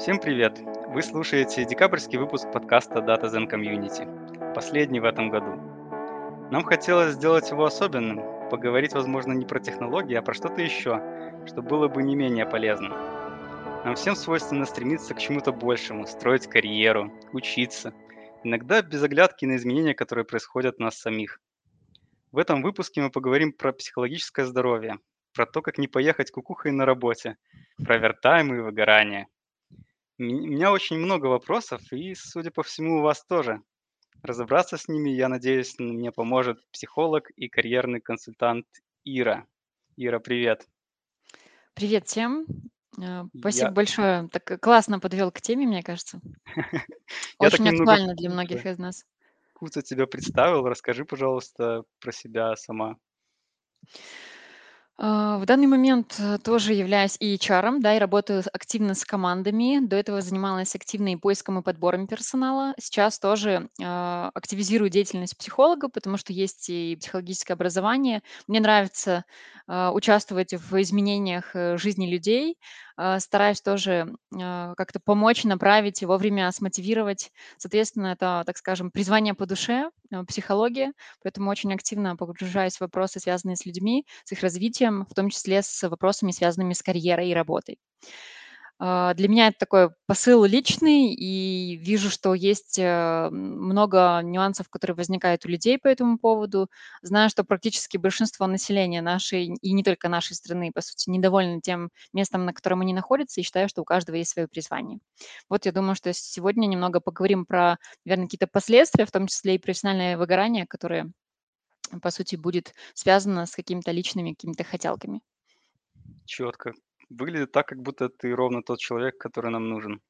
Всем привет! Вы слушаете декабрьский выпуск подкаста Data Zen Community, последний в этом году. Нам хотелось сделать его особенным, поговорить, возможно, не про технологии, а про что-то еще, что было бы не менее полезным. Нам всем свойственно стремиться к чему-то большему, строить карьеру, учиться, иногда без оглядки на изменения, которые происходят в нас самих. В этом выпуске мы поговорим про психологическое здоровье, про то, как не поехать кукухой на работе, про вертайм и выгорание. У меня очень много вопросов, и, судя по всему, у вас тоже. Разобраться с ними, я надеюсь, мне поможет психолог и карьерный консультант Ира. Ира, привет. Привет всем. Э, Спасибо Я, большое. Так э, классно подвел к теме, мне кажется. я так Очень немного актуально для многих из нас. куца тебя представил. Расскажи, пожалуйста, про себя сама. А, В данный момент э, тоже являюсь и HR, да, и работаю активно с командами. До этого занималась активно и поиском и подбором персонала. Сейчас тоже а, активизирую деятельность психолога, потому что есть и психологическое образование. Мне нравится а, участвовать в изменениях э, жизни людей. А, Стараюсь тоже как-то помочь, направить и вовремя смотивировать. Соответственно, это, так скажем, призвание по душе, э, психология. Поэтому очень активно погружаюсь в вопросы, связанные с людьми, с их развитием, в том числе с вопросами, связанными с карьерой и работой. А, Для меня это такой посыл личный, и вижу, что есть э, много нюансов, которые возникают у людей по этому поводу. Знаю, что практически большинство населения нашей, и не только нашей страны, по сути, недовольны тем местом, на котором они находятся, и считаю, что у каждого есть свое призвание. Вот я думаю, что сегодня немного поговорим про, наверное, какие-то последствия, в том числе и профессиональное выгорание, которое, по сути, будет связано с какими-то личными какими-то хотелками. Четко. Выглядит так, как будто ты ровно тот человек, который нам нужен.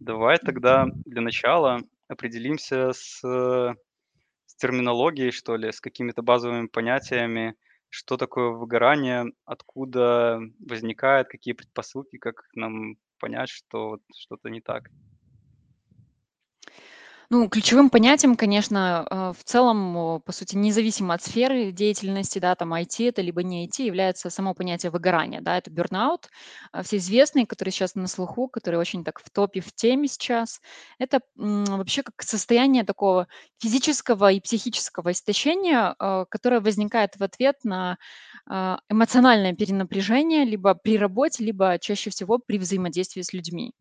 Давай тогда для начала определимся с, э, с терминологией, что ли, с какими-то базовыми понятиями, что такое выгорание, откуда возникает, какие предпосылки, как нам понять, что вот что-то не так. Ну, ключевым понятием, конечно, э, в целом, по сути, независимо от сферы деятельности, да, там IT это либо не IT, является само понятие выгорания, да, это бурноут, а, всеизвестный, который сейчас на слуху, который очень так в топе, в теме сейчас. Это вообще как состояние такого физического и психического истощения, э, которое возникает в ответ на эмоциональное перенапряжение либо при работе, либо чаще всего при взаимодействии с людьми.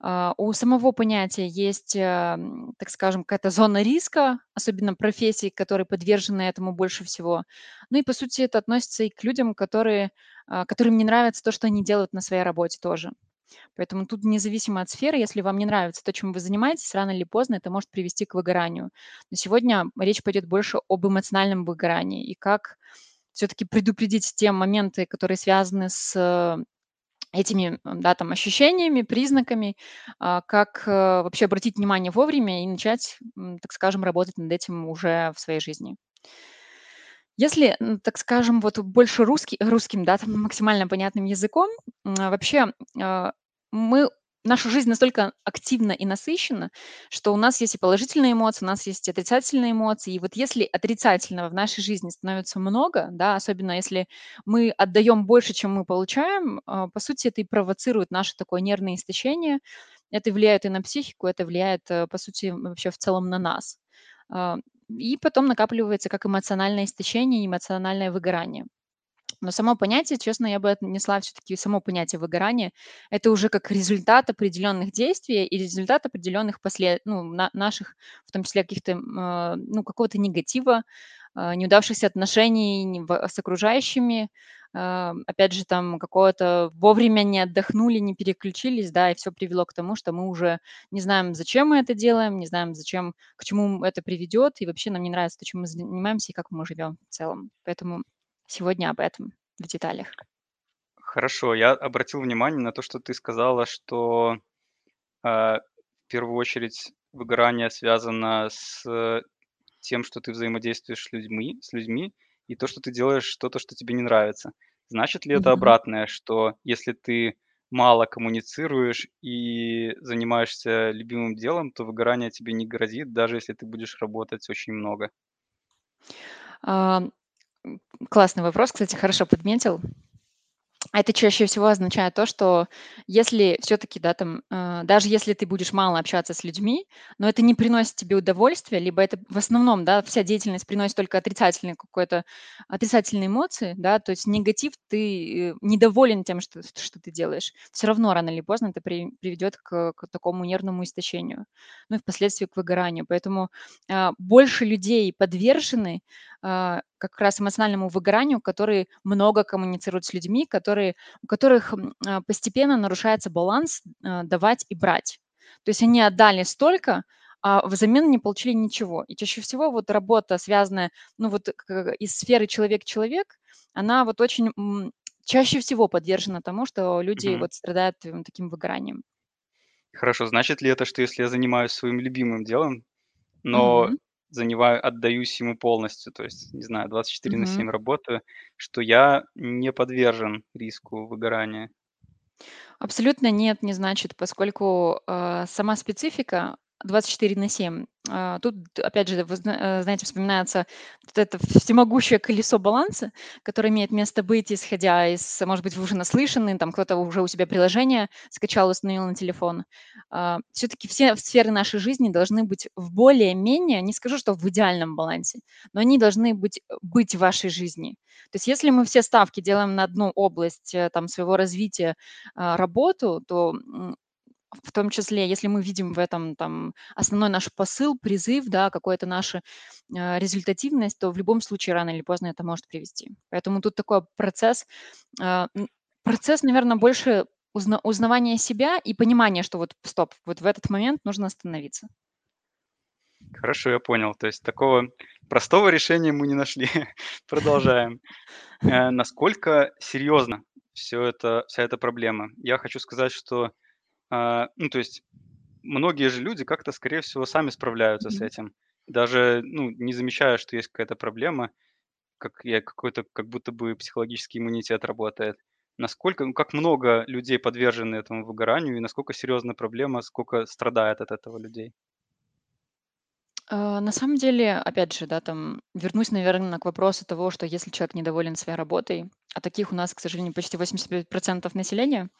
А, у самого понятия есть, ам, так скажем, какая-то зона риска, особенно профессий, которые подвержены этому больше всего. Ну и, по сути, это относится и к людям, которые, а, которым не нравится то, что они делают на своей работе тоже. Поэтому тут независимо от сферы, если вам не нравится то, чем вы занимаетесь, рано или поздно это может привести к выгоранию. Но сегодня речь пойдет больше об эмоциональном выгорании и как все-таки предупредить те моменты, которые связаны с этими, да, там, ощущениями, признаками, а, как, э, вообще обратить внимание вовремя и начать, так скажем, работать над этим уже в своей жизни. Если, так скажем, вот больше русский русским, да, там максимально понятным языком, вообще, а, мы наша жизнь настолько активна и насыщена, что у нас есть и положительные эмоции, у нас есть и отрицательные эмоции. И вот если отрицательного в нашей жизни становится много, да, особенно если мы отдаем больше, чем мы получаем, а, по сути, это и провоцирует наше такое нервное истощение. Это влияет и на психику, это влияет, э, по сути, вообще в целом на нас. А, и потом накапливается как эмоциональное истощение, эмоциональное выгорание. Но само понятие, честно, я бы отнесла все-таки само понятие выгорания. Это уже как результат определенных действий и результат определенных послед... ну, на- наших, в том числе каких-то, а, ну, какого-то негатива, а, неудавшихся отношений с окружающими, а, опять же, там какого-то вовремя не отдохнули, не переключились, да, и все привело к тому, что мы уже не знаем, зачем мы это делаем, не знаем, зачем, к чему это приведет, и вообще нам не нравится то, чем мы занимаемся и как мы живем в целом. Поэтому сегодня об этом в деталях. Хорошо, я обратил внимание на то, что ты сказала, что а, в первую очередь выгорание связано с э, тем, что ты взаимодействуешь с людьми, с людьми, и то, что ты делаешь что-то, что тебе не нравится. Значит ли это обратное, что если ты мало коммуницируешь и занимаешься любимым делом, то выгорание тебе не грозит, даже если ты будешь работать очень много? Классный вопрос, кстати, хорошо подметил. Это чаще всего означает то, что если всё-таки, да, там, э, даже если ты будешь мало общаться с людьми, но это не приносит тебе удовольствия, либо это в основном, да, вся деятельность приносит только отрицательный какой-то отрицательные эмоции, да, то есть негатив, ты, э, недоволен тем, что что ты делаешь, всё равно рано или поздно это при приведет к к такому нервному истощению, ну и впоследствии к выгоранию. Поэтому, а, больше людей подвержены, как раз эмоциональному выгоранию, которые много коммуницируют с людьми, которые у которых, а, постепенно нарушается баланс, а, давать и брать. То есть они отдали столько, а взамен не получили ничего. И чаще всего вот работа, связанная, ну, вот из сферы человек-человек, она вот очень, чаще всего подвержена тому, что люди Мгм. вот страдают, таким выгоранием. Хорошо, значит ли это, что если я занимаюсь своим любимым делом, но Мгм. Занимаю отдаюсь ему полностью, то есть, не знаю, 24 на Мгм. 7 работаю, что я не подвержен риску выгорания? Абсолютно нет, не значит, поскольку, а, сама специфика 24 на 7, а, тут опять же, вы э, знаете, вспоминается вот это всемогущее колесо баланса, которое имеет место быть, исходя из, может быть, вы уже наслышаны, там кто-то уже у себя приложение скачал, установил на телефон. А, всё-таки все сферы нашей жизни должны быть в более-менее, не скажу, что в идеальном балансе, но они должны быть быть в вашей жизни. То есть если мы все ставки делаем на одну область, э, там своего развития, а, работу, то, в том числе, если мы видим в этом там основной наш посыл, призыв, да, какое-то наше, а, результативность, то в любом случае рано или поздно это может привести. Поэтому тут такой процесс, м, процесс, наверно, больше узна узнавания себя и понимания, что вот стоп, вот в этот момент нужно остановиться. Хорошо, я понял. То есть такого простого решения мы не нашли. Продолжаем. Э, насколько серьезно всё это вся эта проблема? Я хочу сказать, что, а, ну, то есть многие же люди как-то, скорее всего, сами справляются с этим, даже, ну, не замечая, что есть какая-то проблема, как я какой-то как будто бы психологический иммунитет работает. Насколько, ну, как много людей подвержены этому выгоранию и насколько серьезная проблема, скока страдает от этого людей? А, на самом деле, опять же, да, там вернусь, наверно, к вопросу того, что если человек недоволен своей работой, а таких у нас, к сожалению, почти 85 % населения,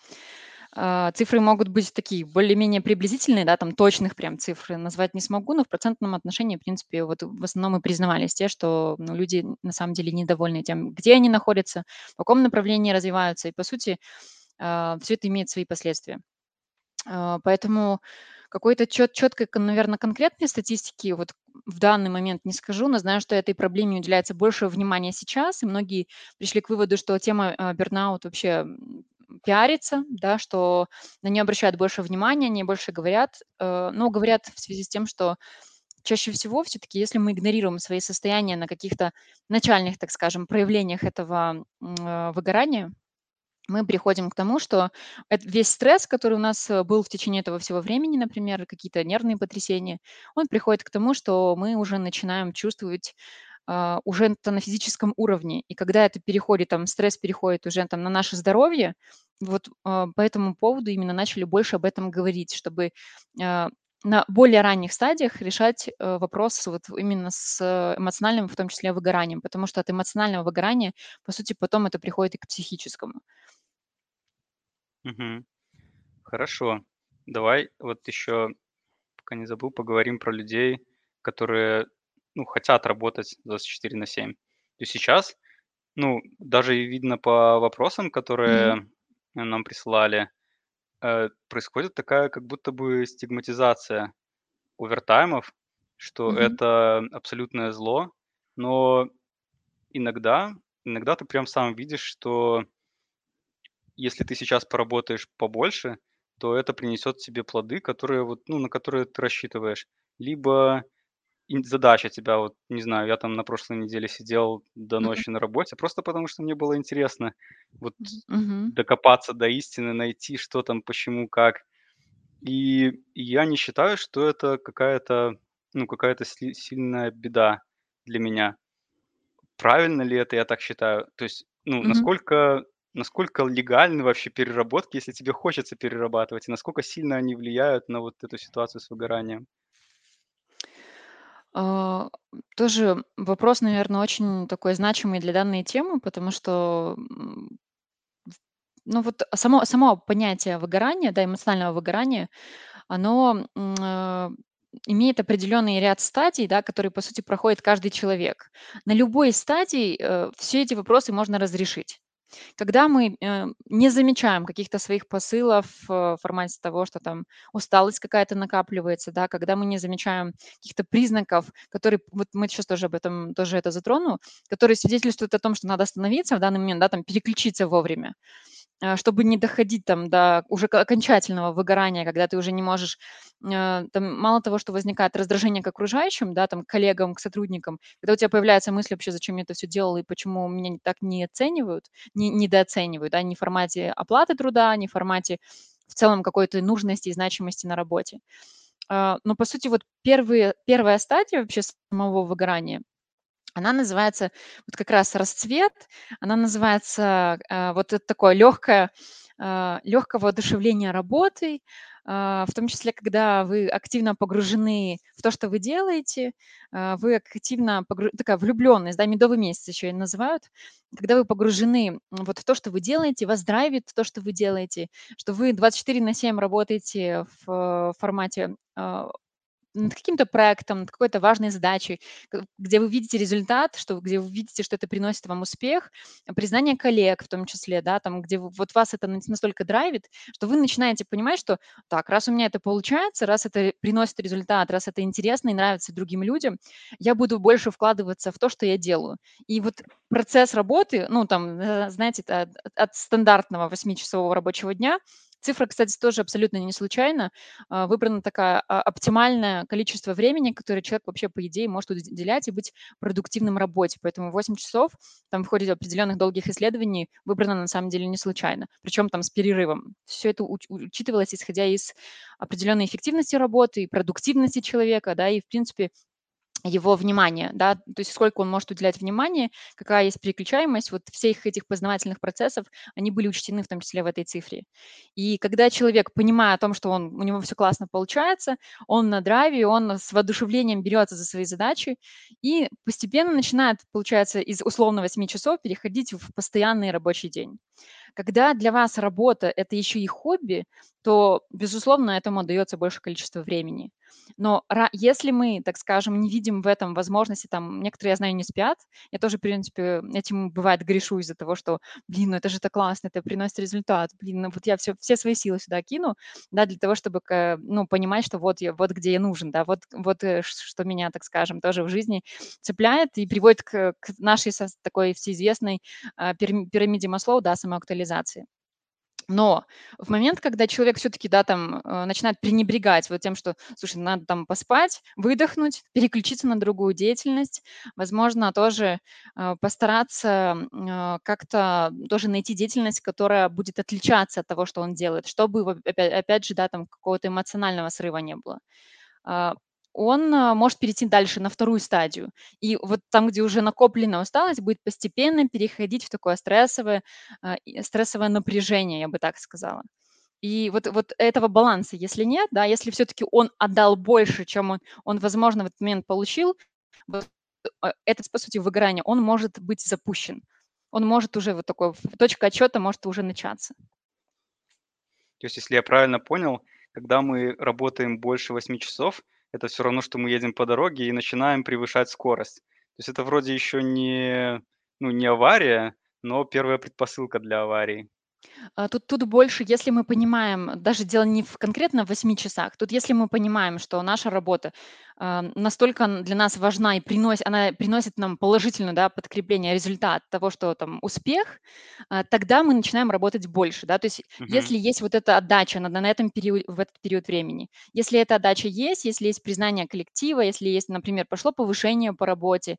цифры могут быть такие более-менее приблизительные, да, там точных прям цифр назвать не смогу, но в процентном отношении, в принципе, вот в основном и признавались те, что, ну, люди на самом деле недовольны тем, где они находятся, в каком направлении развиваются. И по сути, а, всё это имеет свои последствия. А, поэтому какой-то чёт чёткой, кон наверно, конкретной статистики вот в данный момент не скажу, но знаю, что этой проблеме уделяется больше внимания сейчас, и многие пришли к выводу, что тема, а, burnout вообще, пиарится, да, что на неё обращают больше внимания, о ней больше говорят. Э, но говорят в связи с тем, что чаще всего всё-таки, если мы игнорируем свои состояния на каких-то начальных, так скажем, проявлениях этого, а, выгорания, мы приходим к тому, что весь стресс, который у нас, э, был в течение этого всего времени, например, какие-то нервные потрясения, он приходит к тому, что мы уже начинаем чувствовать, уже это на физическом уровне. И когда это переходит, там стресс переходит уже там на наше здоровье, вот, а, по этому поводу именно начали больше об этом говорить, чтобы, а, на более ранних стадиях решать, э, вопрос вот именно с эмоциональным, в том числе выгоранием, потому что от эмоционального выгорания, по сути, потом это приходит и к психическому. Мгм. Хорошо. Давай вот ещё, пока не забыл, поговорим про людей, которые, ну, хотят работать 24 на 7. То есть сейчас, ну, даже видно по вопросам, которые нам прислали, э, происходит такая как будто бы стигматизация овертаймов, что Мгм. это абсолютное зло. Но иногда иногда ты прям сам видишь, что если ты сейчас поработаешь побольше, то это принесёт тебе плоды, которые вот, ну, на которые ты рассчитываешь. Либо задача тебя вот, не знаю, я там на прошлой неделе сидел до ночи на работе просто потому, что мне было интересно вот мгм. докопаться до истины, найти, что там, почему, как. И я не считаю, что это какая-то, ну, какая-то сильная беда для меня. Правильно ли это, я так считаю? То есть, ну, Мгм. насколько насколько легальны вообще переработки, если тебе хочется перерабатывать, и насколько сильно они влияют на вот эту ситуацию с выгоранием? А, тоже вопрос, наверно, очень такой значимый для данной темы, потому что, Ну вот само само понятие выгорания, да, эмоционального выгорания, оно, а, имеет определенный ряд стадий, да, которые, по сути, проходит каждый человек. На любой стадии, э, все эти вопросы можно разрешить. Когда мы, э, не замечаем каких-то своих посылов, э, в формате того, что там усталость какая-то накапливается, да, когда мы не замечаем каких-то признаков, которые вот мы сейчас тоже об этом тоже это затрону, которые свидетельствуют о том, что надо остановиться в данный момент, да, там переключиться вовремя. А, чтобы не доходить там до уже окончательного выгорания, когда ты уже не можешь, а, там мало того, что возникает раздражение к окружающим, да, там, к коллегам, к сотрудникам, когда у тебя появляется мысль вообще, зачем я это все делал и почему меня так не оценивают, не недооценивают, да, не в формате оплаты труда, не в формате в целом какой-то нужности и значимости на работе. А, но, по сути, вот первые первая стадия вообще самого выгорания она называется вот как раз расцвет, она называется, а, вот это такое легкое, а, легкое воодушевление работой, а, в том числе, когда вы активно погружены в то, что вы делаете, вы активно погру такая влюбленность, да, медовый месяц еще и называют, когда вы погружены вот в то, что вы делаете, вас драйвит то, что вы делаете, что вы 24 на 7 работаете в формате, над каким-то проектом, над какой-то важной задачей, где вы видите результат, что где вы видите, что это приносит вам успех, э, признание коллег в том числе, да, там, где вот вас это настолько драйвит, что вы начинаете понимать, что так, раз у меня это получается, раз это приносит результат, раз это интересно и нравится другим людям, я буду больше вкладываться в то, что я делаю. И вот процесс работы, ну, там, э, знаете, от от стандартного восьмичасового рабочего дня Цифра, кстати, тоже абсолютно не случайно. А, выбрано такое а, оптимальное количество времени, которое человек вообще, по идее, может уделять и быть продуктивным в работе. Поэтому 8 часов там в ходе определенных долгих исследований выбрано на самом деле не случайно, причем там с перерывом. Все это уч- учитывалось, исходя из определенной эффективности работы и продуктивности человека, да, и, в принципе, его внимание, да, то есть сколько он может уделять внимания, какая есть переключаемость, вот всех этих познавательных процессов, они были учтены в том числе в этой цифре. И когда человек, понимая о том, что он, у него все классно получается, он на драйве, он с воодушевлением берется за свои задачи и постепенно начинает, получается, из условно 8 часов переходить в постоянный рабочий день. Когда для вас работа– это еще и хобби, то, безусловно, этому дается больше количество времени. Но если мы, так скажем, не видим в этом возможности, там некоторые, я знаю, не спят. Я тоже, в принципе, этим бывает грешу из-за того, что, блин, ну это же так классно, это приносит результат. Блин, ну вот я все все свои силы сюда кину, да, для того, чтобы ну, понимать, что вот я вот где я нужен, да, вот вот, э, что меня, так скажем, тоже в жизни цепляет и приводит к к нашей такой всеизвестной, а, пирами пирамиде Маслоу, да, самоактуализации. Но в момент, когда человек все-таки, да, там, э, начинает пренебрегать вот тем, что, слушай, надо там поспать, выдохнуть, переключиться на другую деятельность, возможно, тоже э, постараться э, как-то тоже найти деятельность, которая будет отличаться от того, что он делает, чтобы, опять, опять же, да, там какого-то эмоционального срыва не было. Он, а, может перейти дальше на вторую стадию. И вот там, где уже накопленная усталость, будет постепенно переходить в такое стрессовое, и стрессовое напряжение, я бы так сказала. И вот вот этого баланса, если нет, да, если все-таки он отдал больше, чем он он, возможно, в этот момент получил, э, этот, по сути, выгорание, он может быть запущен. Он может уже вот такой, точка отчета может уже начаться. То есть, если я правильно понял, когда мы работаем больше восьми часов, это все равно, что мы едем по дороге и начинаем превышать скорость. То есть это вроде еще не, ну, не авария, но первая предпосылка для аварии. А, тут тут больше, если мы понимаем, даже дело не в конкретно в 8 часах. Тут если мы понимаем, что наша работа, а, настолько н для нас важна и приносит она приносит нам положительное, да, подкрепление, результат того, что там успех, а, тогда мы начинаем работать больше, да. То есть Мгм. если есть вот эта отдача на на этом период в этот период времени, если эта отдача есть, если есть признание коллектива, если есть, например, пошло повышение по работе,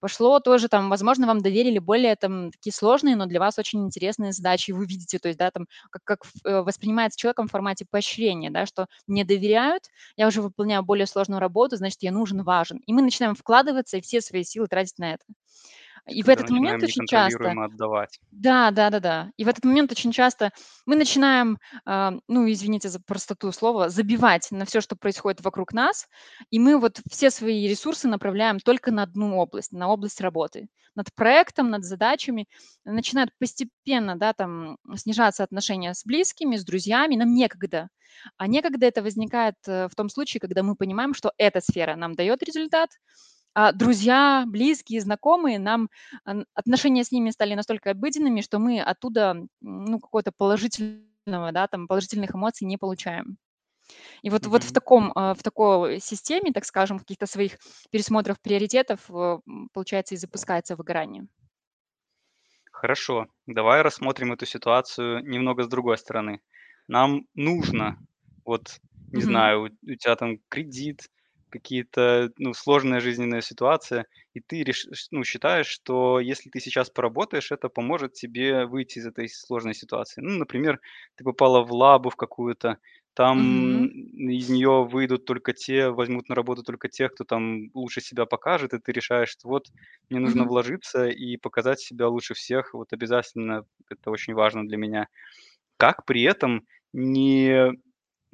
Пошло тоже там, возможно, вам доверили более там такие сложные, но для вас очень интересные задачи. Вы видите, то есть, да, там, как, как э, воспринимается человеком в формате поощрения, да, что мне доверяют, я уже выполняю более сложную работу, значит, я нужен, важен. И мы начинаем вкладываться и все свои силы тратить на это. И в этот момент очень часто отдавать. Да, да-да-да. И в этот момент очень часто мы начинаем, а, ну, извините за простоту слова, забивать на всё, что происходит вокруг нас, и мы вот все свои ресурсы направляем только на одну область, на область работы. Над проектом, над задачами. Начинают постепенно, да, там снижаться отношения с близкими, с друзьями, нам некогда. А некогда- это возникает, э, в том случае, когда мы понимаем, что эта сфера нам даёт результат, друзья, близкие, знакомые нам отношения с ними стали настолько обыденными, что мы оттуда, ну, какого-то положительного, да, там, положительных эмоций не получаем. И вот вот в таком, а, в такой системе, так скажем, каких-то своих пересмотров приоритетов, э, получается, и запускается выгорание. Хорошо, давай рассмотрим эту ситуацию немного с другой стороны. Нам нужно, вот, не Мгм. знаю, у у тя там кредит, какие-то, ну, сложная жизненная ситуация, и ты реш ну, считаешь, что если ты сейчас поработаешь, это поможет тебе выйти из этой сложной ситуации. Ну, например, ты попала в лабу в какую-то, там, Мгм. из неё выйдут только те, возьмут на работу только тех, кто там лучше себя покажет, и ты решаешь, что вот мне нужно Мгм. вложиться и показать себя лучше всех, вот обязательно, это очень важно для меня. Как при этом не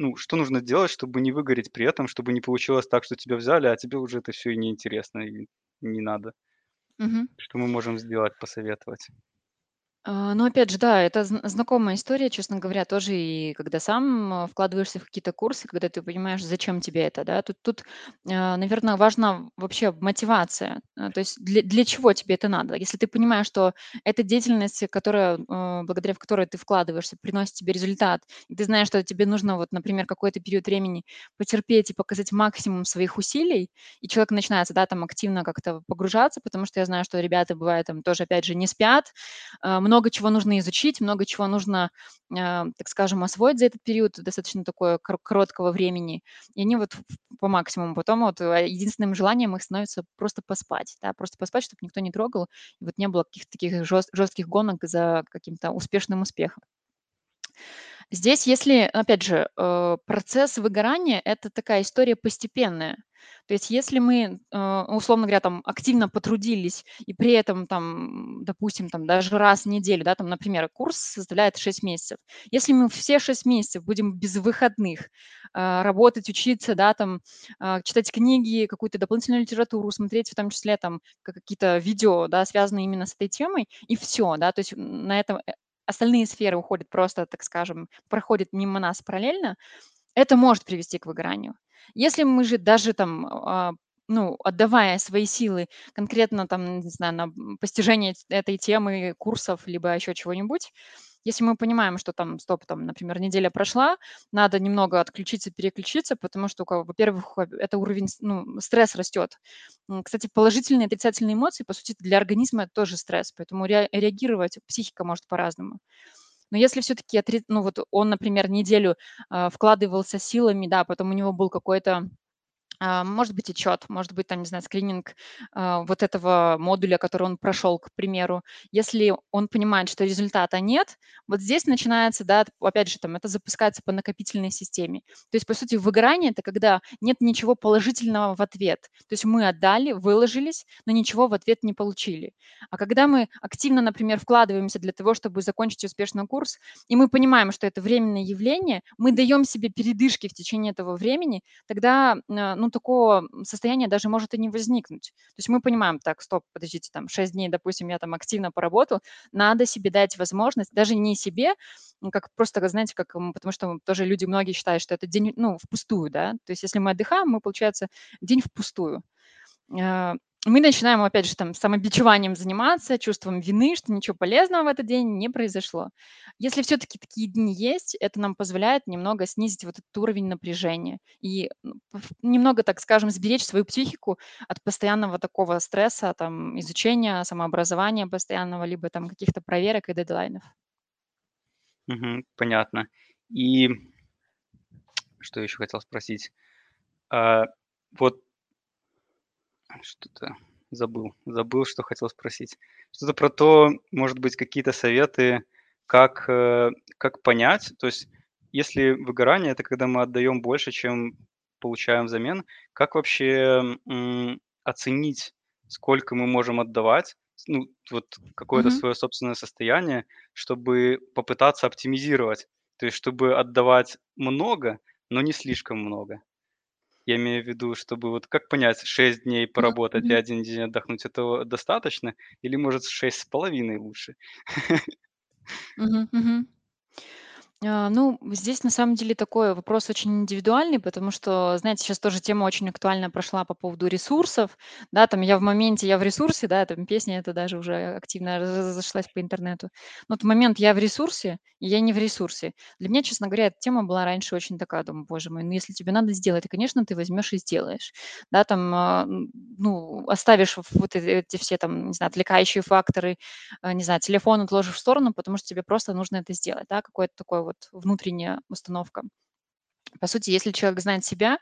ну, что нужно делать, чтобы не выгореть при этом, чтобы не получилось так, что тебя взяли, а тебе уже это всё и не интересно, и не надо? Мгм. Что мы можем сделать, посоветовать? А, ну, опять же, да, это зн знакомая история, честно говоря, тоже. И когда сам, а, вкладываешься в какие-то курсы, когда ты понимаешь, зачем тебе это, да. Тут тут, а, наверно, важна вообще мотивация. То есть для для чего тебе это надо? Если ты понимаешь, что эта деятельность, которая, благодаря которой ты вкладываешься, приносит тебе результат, и ты знаешь, что тебе нужно вот, например, какой-то период времени потерпеть и показать максимум своих усилий, и человек начинается, да, там активно как-то погружаться, потому что я знаю, что ребята, бывает, там тоже, опять же, не спят, много чего нужно изучить, много чего нужно, а, так скажем, освоить за этот период достаточно такой кор короткого времени. И они вот по максимуму. Потом вот, а, единственным желанием их становится просто поспать, да, просто поспать, чтоб никто не трогал, и вот не было каких-то таких жёст жёстких гонок за каким-то успешным успехом. Здесь, если, опять же, э, процесс выгорания- это такая история постепенная. То есть если мы, а, условно говоря, там активно потрудились и при этом там, допустим, там даже раз в неделю, да, там, например, курс составляет 6 месяцев. Если мы все 6 месяцев будем без выходных, а, работать, учиться, да, там, читать книги, какую-то дополнительную литературу смотреть, в том числе там ка какие-то видео, да, связанные именно с этой темой, и всё, да, то есть, на этом, э, остальные сферы уходят просто, так скажем, проходят мимо нас параллельно, это может привести к выгоранию. Если мы же даже там, а, ну, отдавая свои силы конкретно там, не знаю, на, постижение этой темы, курсов, либо ещё чего-нибудь, если мы понимаем, что там, стоп, там, например, неделя прошла, надо немного отключиться, переключиться, потому что во-первых, а, это уровень ну, стресс растёт. М, кстати, положительные и отрицательные эмоции, по сути, для организма- это тоже стресс, поэтому ре реагировать психика может по-разному. Но если всё-таки отри ну, вот он, например, неделю, а, вкладывался силами, да, потом у него был какой-то, может быть, отчёт, может быть, там, не знаю, скрининг, а, вот этого модуля, который он прошёл, к примеру. Если он понимает, что результата нет, вот здесь начинается, да, опять же, там это запускается по накопительной системе. То есть, по сути, выгорание- это когда нет ничего положительного в ответ. То есть мы отдали, выложились, но ничего в ответ не получили. А когда мы активно, например, вкладываемся для того, чтобы закончить успешно курс, и мы понимаем, что это временное явление, мы даём себе передышки в течение этого времени, тогда, а, такого, состояния даже может и не возникнуть. То есть мы понимаем: "Так, стоп, подождите, там 6 дней, допустим, я там активно поработал, надо себе дать возможность". Даже не себе, как просто, знаете, как, потому что тоже люди многие считают, что это день, ну, впустую, да. То есть если мы отдыхаем, мы, получается, день впустую. Мы начинаем, опять же, там самобичеванием заниматься, чувством вины, что ничего полезного в этот день не произошло. Если всё-таки такие дни есть, это нам позволяет немного снизить вот этот уровень напряжения и, пф немного, так скажем, сберечь свою психику от постоянного такого стресса, там, изучения, самообразования постоянного, либо там каких-то проверок и дедлайнов. Мгм. Понятно. И что ещё хотел спросить? А, вот что-то забыл забыл, что хотел спросить. Что-то про то, может быть, какие-то советы, как, э, как понять, то есть если выгорание- это когда мы отдаём больше, чем получаем взамен, как вообще, м, оценить, сколько мы можем отдавать, ну, вот какое-то Мгм. свое собственное состояние, чтобы попытаться оптимизировать. То есть чтобы отдавать много, но не слишком много. Я имею в виду, чтобы вот как понять, 6 дней поработать и. 1 день отдохнуть- этого достаточно или, может, шесть с половиной лучше? Мгм. Мгм. А, ну, здесь на самом деле такой вопрос очень индивидуальный, потому что, знаете, сейчас тоже тема очень актуальная прошла по поводу ресурсов. Да, там я в моменте, я в ресурсе, да, там песня эта даже уже активно раз разошлась по интернету. Но вот момент я в ресурсе, и я не в ресурсе. Для меня, честно говоря, эта тема была раньше очень такая, думаю, боже мой, ну если тебе надо сделать, то, конечно, ты возьмешь и сделаешь. Да, там, а, ну, оставишь в вот эти эти все там, не знаю, отвлекающие факторы, а, не знаю, телефон отложишь в сторону, потому что тебе просто нужно это сделать, да, какое-то такое вот внутренняя установка. По сути, если человек знает себя,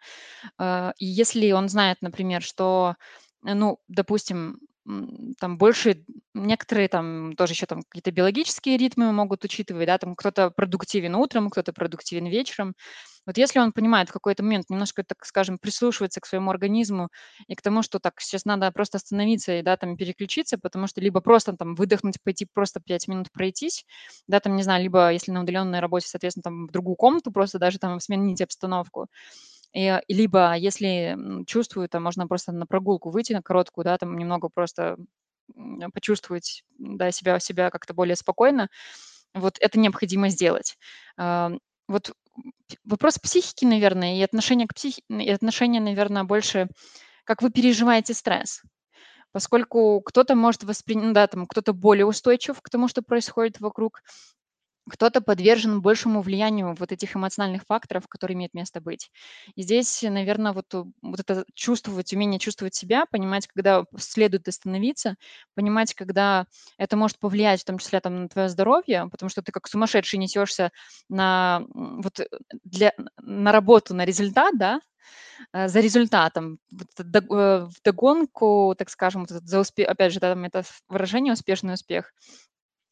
а, и если он знает, например, что, э, ну, допустим, там больше некоторые там тоже еще там какие-то биологические ритмы могут учитывать, да, там кто-то продуктивен утром, кто-то продуктивен вечером. Вот если он понимает в какой-то момент немножко, так скажем, прислушивается к своему организму и к тому, что так сейчас надо просто остановиться и, да, там переключиться, потому что либо просто там выдохнуть, пойти просто 5 минут пройтись, да, там, не знаю, либо если на удаленной работе, соответственно, там в другую комнату просто даже там сменить обстановку. И, а, либо если, чувствую, там можно просто на прогулку выйти на короткую, да, там немного просто, м, почувствовать, да, себя себя как-то более спокойно. Вот это необходимо сделать. Вот, вопрос психики, наверное, и отношения к психи и отношения, наверно, больше, как вы переживаете стресс. Поскольку кто-то может воспри ну да, там кто-то более устойчив к тому, что происходит вокруг, кто-то подвержен большему влиянию вот этих эмоциональных факторов, которые имеют место быть. И здесь, наверно, вот, э, вот это чувствовать, умение чувствовать себя, понимать, когда следует остановиться, понимать, когда это может повлиять, в том числе там на твое здоровье, потому что ты как сумасшедший несешься на, вот, э, для на работу, на результат, да, э, за результатом, вот дог э, вдогонку, так скажем, за успе опять же, да, там это выражение "успешный успех".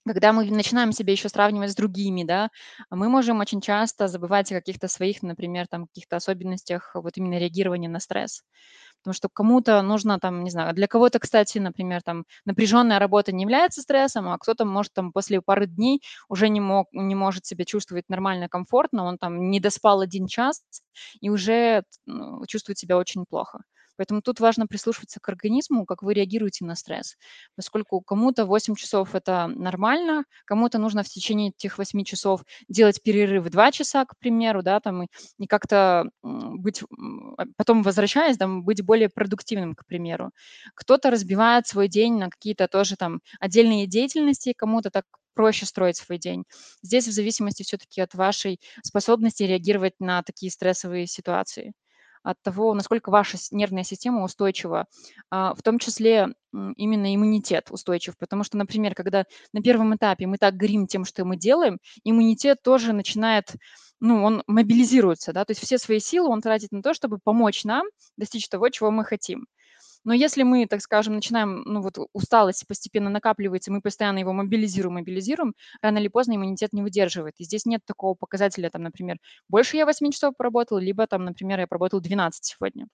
Когда мы начинаем себя еще сравнивать с другими, да, мы можем очень часто забывать о каких-то своих, например, там каких-то особенностях вот именно реагирования на стресс. Потому что кому-то нужно там, не знаю, для кого-то, кстати, например, там напряженная работа не является стрессом, а кто-то может там после пары дней уже не мог не может себя чувствовать нормально, комфортно, он там не доспал 1 час и уже ну, чувствует себя очень плохо. Поэтому тут важно прислушиваться к организму, как вы реагируете на стресс. Поскольку кому-то 8 часов- это нормально, кому-то нужно в течение этих 8 часов делать перерыв в 2 часа, к примеру, да, там и и как-то, быть, а потом возвращаясь, там, быть более продуктивным, к примеру. Кто-то разбивает свой день на какие-то тоже там отдельные деятельности, кому-то так проще строить свой день. Здесь в зависимости всё-таки от вашей способности реагировать на такие стрессовые ситуации, от того, насколько ваша нервная система устойчива, а, в том числе, именно иммунитет устойчив. Потому что, например, когда на 1 этапе мы так горим тем, что мы делаем, иммунитет тоже начинает, ну, он мобилизируется, да, то есть все свои силы он тратит на то, чтобы помочь нам достичь того, чего мы хотим. Но если мы, так скажем, начинаем, ну, вот усталость постепенно накапливается, мы постоянно его мобилизируем мобилизируем, рано или поздно иммунитет не выдерживает. И здесь нет такого показателя, там, например, больше я 8 часов поработал, либо там, например, я поработал 12 сегодня.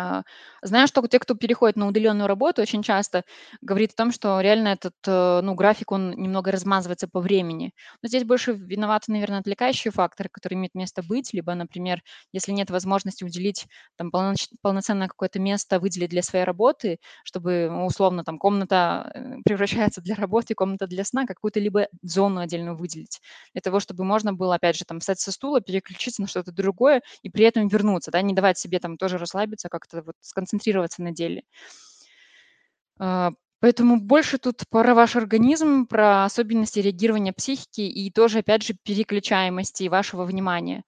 А, знаю, что те, кто переходит на удаленную работу, очень часто говорит о том, что реально этот, э, ну, график, он немного размазывается по времени. Но здесь больше виноваты, наверно, отвлекающие факторы, которые имеют место быть. Либо, например, если нет возможности уделить там полноценное какое-то место, выделить для своей работы, чтобы, ну, условно, там комната, э, превращается для работы, комната для сна, какую-то либо зону отдельную выделить для того, чтобы можно было, опять же, там встать со стула, переключиться на что-то другое и при этом вернуться, да, не давать себе там тоже расслабиться, как-то вот сконцентрироваться на деле. А, поэтому больше тут про ваш организм, про особенности реагирования психики и тоже, опять же, переключаемости вашего внимания.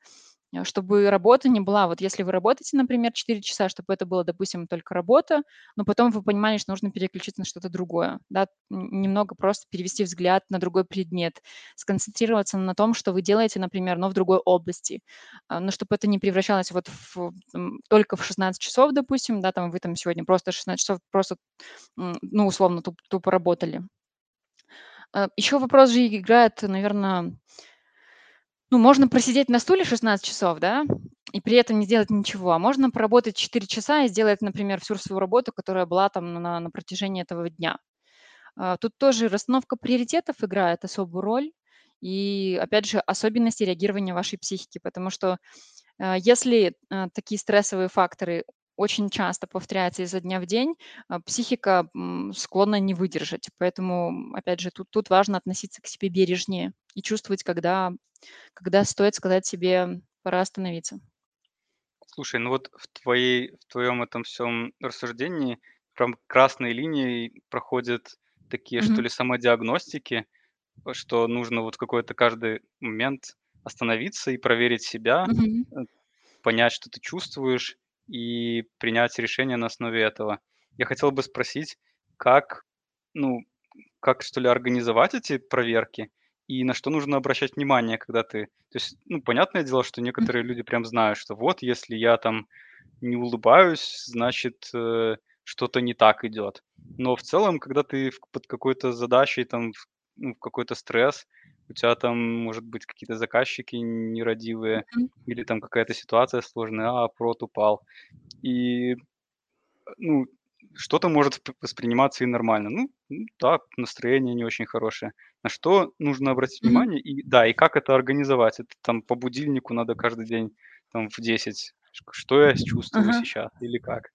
Э, чтобы работа не была вот если вы работаете, например, 4 часа, чтобы это было, допустим, только работа, но потом вы понимали, что нужно переключиться на что-то другое, да. Немного просто перевести взгляд на другой предмет, сконцентрироваться на том, что вы делаете, например, но в другой области. А, но чтоб это не превращалось вот в, только в 16 часов, допустим, да, там вы там сегодня просто 16 часов просто, ну, условно, туп тупо работали. А, еще вопрос же играет, наверно ну, можно просидеть на стуле 16 часов, да, и при этом не делать ничего, а можно поработать 4 часа и сделать, например, всю свою работу, которая была там на на протяжении этого дня. А, тут тоже расстановка приоритетов играет особую роль и, опять же, особенности реагирования вашей психики, потому что, а, если, а, такие стрессовые факторы очень часто повторяются изо дня в день, а, психика, склонна не выдержать. Поэтому, опять же, тут тут важно относиться к себе бережнее и чувствовать, когда когда стоит сказать себе: "Пора остановиться". Слушай, ну вот в твоей в твоем этом всем рассуждении прям красной линией проходят такие, что Мгм. ли, самодиагностики, что нужно вот в какой-то каждый момент остановиться и проверить себя, э, понять, что ты чувствуешь, и принять решение на основе этого. Я хотел бы спросить, как, ну, как, что ли, организовать эти проверки и на что нужно обращать внимание, когда ты то есть, ну, понятное дело, что некоторые люди прям знают, что вот если я там не улыбаюсь, значит, э, что-то не так идет. Но в целом, когда ты в под какой-то задачей, там, в ну, в какой-то стресс, у тебя там, может быть, какие-то заказчики нерадивые Мгм. или там какая-то ситуация сложная, а прот упал. И, ну, что-то может восприниматься и нормально. Ну ну да, настроение не очень хорошее. На что нужно обратить Мгм. внимание? И да, и как это организовать? Это там по будильнику надо каждый день там в 10. Ш что я с чувствую Ага. сейчас или как?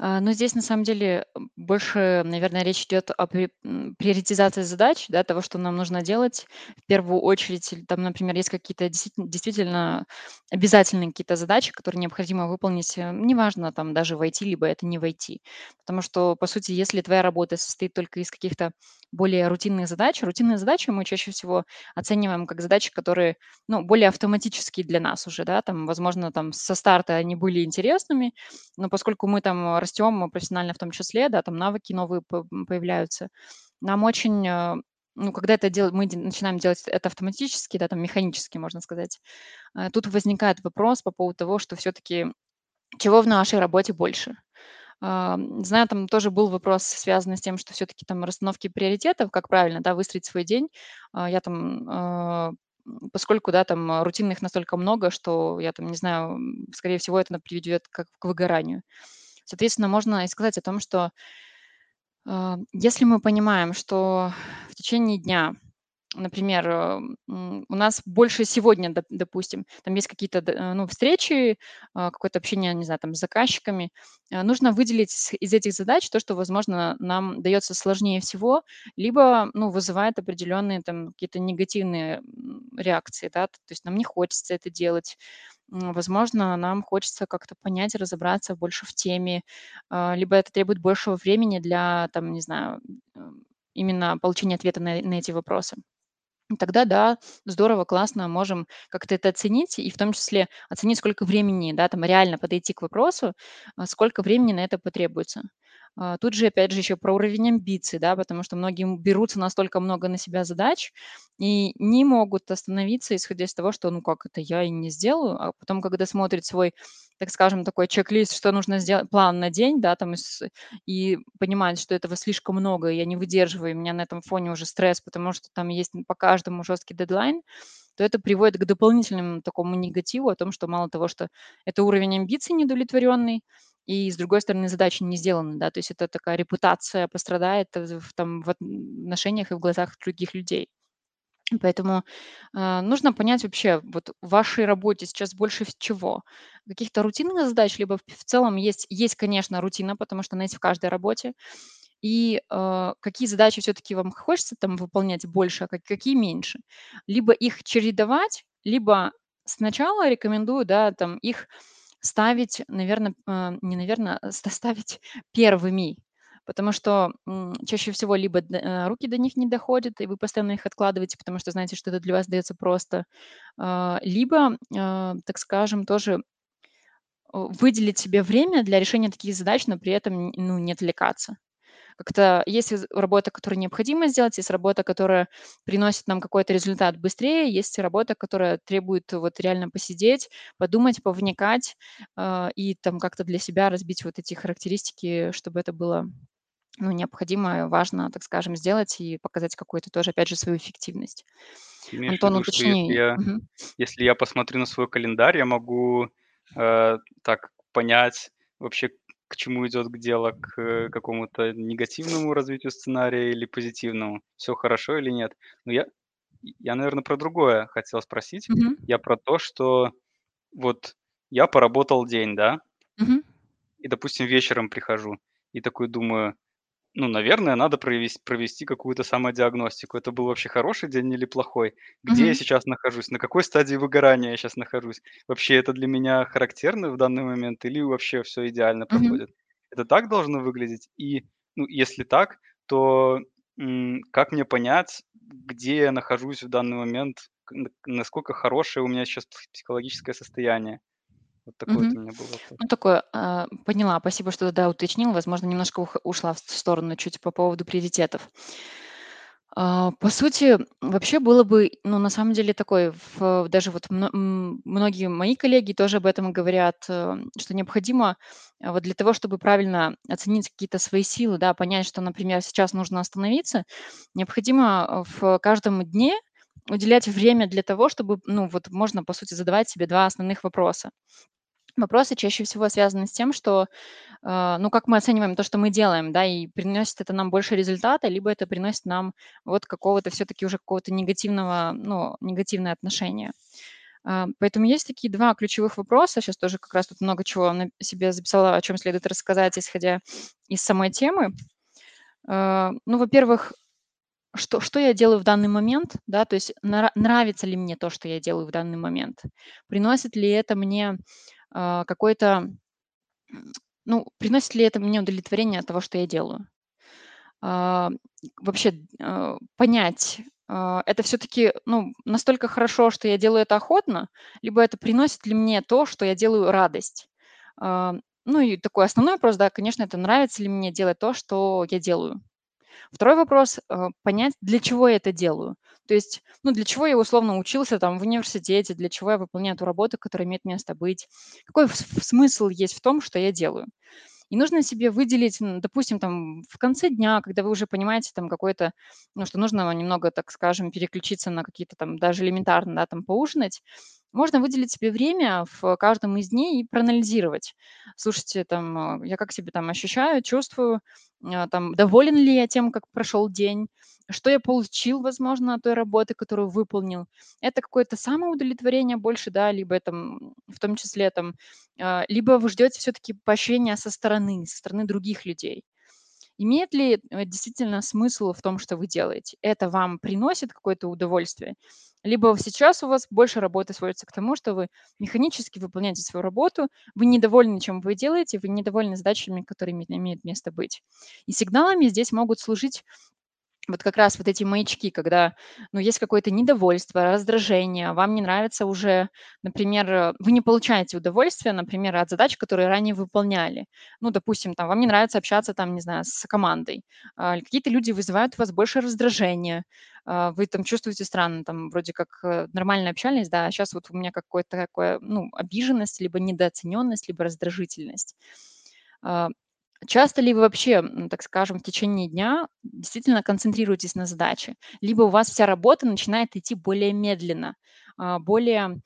А, ну, здесь на самом деле, больше, наверное, речь идет о приоритизации задач, да, того, что нам нужно делать в первую очередь. Там, например, есть какие-то действительно действительно обязательные какие-то задачи, которые необходимо выполнить, э, неважно, там даже войти, либо это не войти. Потому что, по сути, если твоя работа состоит только из каких-то более рутинных задач, рутинные задачи мы чаще всего оцениваем как задачи, которые, ну, более автоматические для нас уже, да, там, возможно, там со старта они были интересными, но поскольку мы там растем профессионально в том числе, да, там навыки новые появляются, нам очень, э, ну, когда это дел мы начинаем делать это автоматически, да, там механически, можно сказать, э, тут возникает вопрос по поводу того, что всё-таки чего в нашей работе больше? Ам, знаю, там тоже был вопрос, связанный с тем, что всё-таки там расстановки приоритетов, как правильно, да, выстроить свой день. А, я там, а, поскольку, да, там рутинных настолько много, что я там не знаю, скорее всего, это приведет как к выгоранию. Соответственно, можно и сказать о том, что а, если мы понимаем, что в течение дня, например, э, у нас больше сегодня, доп допустим, там есть какие-то э, ну, встречи, а, какое-то общение, не знаю, там с заказчиками, э, нужно выделить из этих задач то, что, возможно, нам даётся сложнее всего, либо, ну, вызывает определённые там какие-то негативные, реакции, да. То есть нам не хочется это делать, возможно, нам хочется как-то понять, разобраться больше в теме, а, либо это требует большего времени для, там, не знаю, именно получения ответа на на эти вопросы. Тогда да, здорово, классно, можем как-то это оценить и в том числе оценить, сколько времени, да, там реально подойти к вопросу, а, сколько времени на это потребуется. А, тут же, опять же, ещё про уровень амбиций, да, потому что многие, берутся настолько много на себя задач и не могут остановиться, исходя из того, что: "Ну как это я и не сделаю?" А потом, когда смотрят свой, так скажем, такой чек-лист, что нужно сдела план на день, да, там, и понимают, что этого слишком много, и я не выдерживаю, и у меня на этом фоне уже стресс, потому что там есть, по каждому жёсткий дедлайн, то это приводит к дополнительному такому негативу о том, что мало того, что это уровень амбиций неудовлетворённый, и, с другой стороны, задачи не сделаны, да. То есть это такая репутация пострадает в там в отношениях и в глазах других людей. Поэтому, а, нужно понять вообще, вот в вашей работе сейчас больше чего? Каких-то рутинных задач, либо в в целом есть есть, конечно, рутина, потому что она есть в каждой работе. И, а, какие задачи всё-таки вам хочется там выполнять больше, а ка какие меньше? Либо их чередовать, либо сначала рекомендую, да, там их ставить, наверно, а, не наверно, а ста ставить первыми, потому что, чаще всего либо э, руки до них не доходят, и вы постоянно их откладываете, потому что знаете, что это для вас даётся просто. А, либо, а, так скажем, тоже выделить себе время для решения таких задач, но при этом, ну, не отвлекаться. Как-то есть работа, которую необходимо сделать, есть работа, которая приносит нам какой-то результат быстрее, есть работа, которая требует вот реально посидеть, подумать, повникать, а, и там как-то для себя разбить вот эти характеристики, чтобы это было, ну, необходимо важно, так скажем, сделать и показать какую-то тоже, опять же, свою эффективность. Имеешь Антон, виду, что если уточни я Мгм. если я посмотрю на свой календарь, я могу, э, так понять вообще, к чему идет к дело, к э, какому-то негативному развитию сценария или позитивному, все хорошо или нет. Но я я, наверно, про другое хотел спросить. Мгм. Я про то, что вот я поработал день, да, Мгм. и, допустим, вечером прихожу и такой думаю: ну, наверное, надо провес провести какую-то самодиагностику. Это был вообще хороший день или плохой? Где я Мгм. сейчас нахожусь? На какой стадии выгорания я сейчас нахожусь? Вообще это для меня характерно в данный момент или вообще все идеально Мгм. проходит? Это так должно выглядеть? И, ну, если так, то, м, как мне понять, где я нахожусь в данный момент, к н насколько хорошее у меня сейчас пс психологическое состояние? Вот такой вот Мгм. у меня был вопрос. Ну, такое, а, поняла. Спасибо, что, да, уточнил. Возможно, немножко ух ушла в сторону чуть по поводу приоритетов. А, по сути, вообще было бы, ну, на самом деле такой, в даже вот мно м, многие мои коллеги тоже об этом говорят, э, что необходимо, э, вот для того, чтобы правильно оценить какие-то свои силы, да, понять, что, например, сейчас нужно остановиться, необходимо, э, в каждом дне уделять время для того, чтобы, ну, вот можно, по сути, задавать себе 2 основных вопроса. Вопросы чаще всего связаны с тем, что, э, ну, как мы оцениваем то, что мы делаем, да, и приносит это нам больше результата, либо это приносит нам вот какого-то все-таки уже какого-то негативного, ну, негативное отношение. А, Поэтому есть такие два ключевых вопроса. Сейчас тоже как раз тут много чего на себе записала, о чем следует рассказать, исходя из самой темы. А, Ну, во-первых, что, что я делаю в данный момент, да, то есть нра- нравится ли мне то, что я делаю в данный момент, приносит ли это мне какой-то М, ну, приносит ли это мне удовлетворение от того, что я делаю? А, вообще, а, понять, а, это все-таки, ну, настолько хорошо, что я делаю это охотно, либо это приносит ли мне то, что я делаю радость? А, ну и такой основной вопрос, да, конечно, это нравится ли мне делать то, что я делаю. Второй вопрос, э, понять, для чего я это делаю. То есть, ну, для чего я условно учился там в университете, для чего я выполняю ту работу, которая имеет место быть. Какой смысл есть в том, что я делаю. И нужно себе выделить, допустим, там в конце дня, когда вы уже понимаете там какой-то, ну, что нужно немного, так скажем, переключиться на какие-то там даже элементарно, да, там поужинать, можно выделить себе время в каждом из дней и проанализировать. Слушайте, там, а, я как себя там ощущаю, чувствую, а, там, доволен ли я тем, как прошел день, что я получил, возможно, от той работы, которую выполнил. Это какое-то самоудовлетворение больше, да, либо это, м, в том числе там а, либо вы ждете все-таки поощрения со стороны, со стороны других людей. Имеет ли действительно смысл в том, что вы делаете? Это вам приносит какое-то удовольствие? Либо сейчас у вас больше работы сводится к тому, что вы механически выполняете свою работу, вы недовольны, чем вы делаете, вы недовольны задачами, которые име- имеют место быть. И сигналами здесь могут служить вот как раз вот эти маячки, когда, ну, есть какое-то недовольство, раздражение, вам не нравится уже, например, э, вы не получаете удовольствия, например, от задач, которые ранее выполняли. Ну, допустим, там, вам не нравится общаться, там, не знаю, с командой. А, какие-то люди вызывают у вас больше раздражения. А, вы там чувствуете странно, там, вроде как э, нормально общались, да, а сейчас вот у меня какое-то такое, ну, обиженность, либо недооцененность, либо раздражительность. Часто ли вы вообще, так скажем, в течение дня действительно концентрируетесь на задаче? Либо у вас вся работа начинает идти более медленно, а, более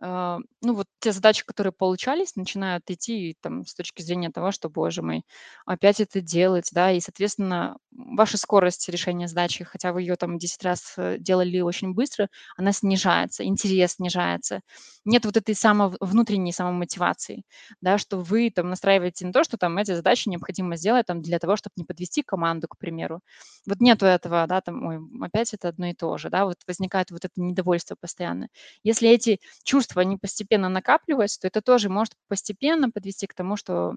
ну, вот те задачи, которые получались, начинают идти там с точки зрения того, что, боже мой, опять это делать, да, и, соответственно, ваша скорость решения задачи, хотя вы ее там 10 раз э, делали очень быстро, она снижается, интерес снижается. Нет вот этой само, внутренней самомотивации, да, что вы там настраиваете на то, что там эти задачи необходимо сделать там для того, чтобы не подвести команду, к примеру. Вот нету этого, да, там, ой, опять это одно и то же, да, вот возникает вот это недовольство постоянно. Если эти чувства, они постепенно накапливаются, то это тоже может постепенно подвести к тому, что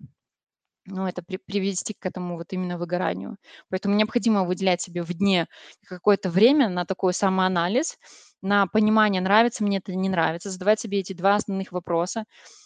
ну, это при привести к этому вот именно выгоранию. Поэтому необходимо выделять себе в дне какое-то время на такой самоанализ, на понимание, нравится мне это не нравится, задавать себе эти 2 основных вопроса.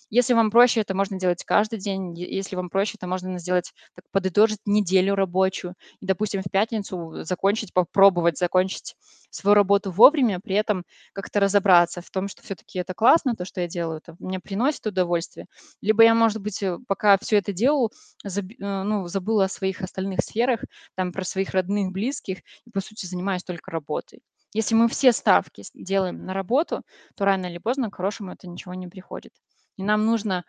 Если вам проще, это можно делать каждый день. Если вам проще, это можно сделать, так подытожить неделю рабочую и, допустим, в пятницу закончить, попробовать закончить свою работу вовремя, при этом как-то разобраться в том, что все таки это классно, то, что я делаю, это мне приносит удовольствие. Либо я, может быть, э, пока все это делал, заб э, ну, забыла о своих остальных сферах, там, про своих родных, близких и, по сути, занимаюсь только работой. Если мы все ставки делаем на работу, то рано или поздно к хорошему это ничего не приходит. И нам нужно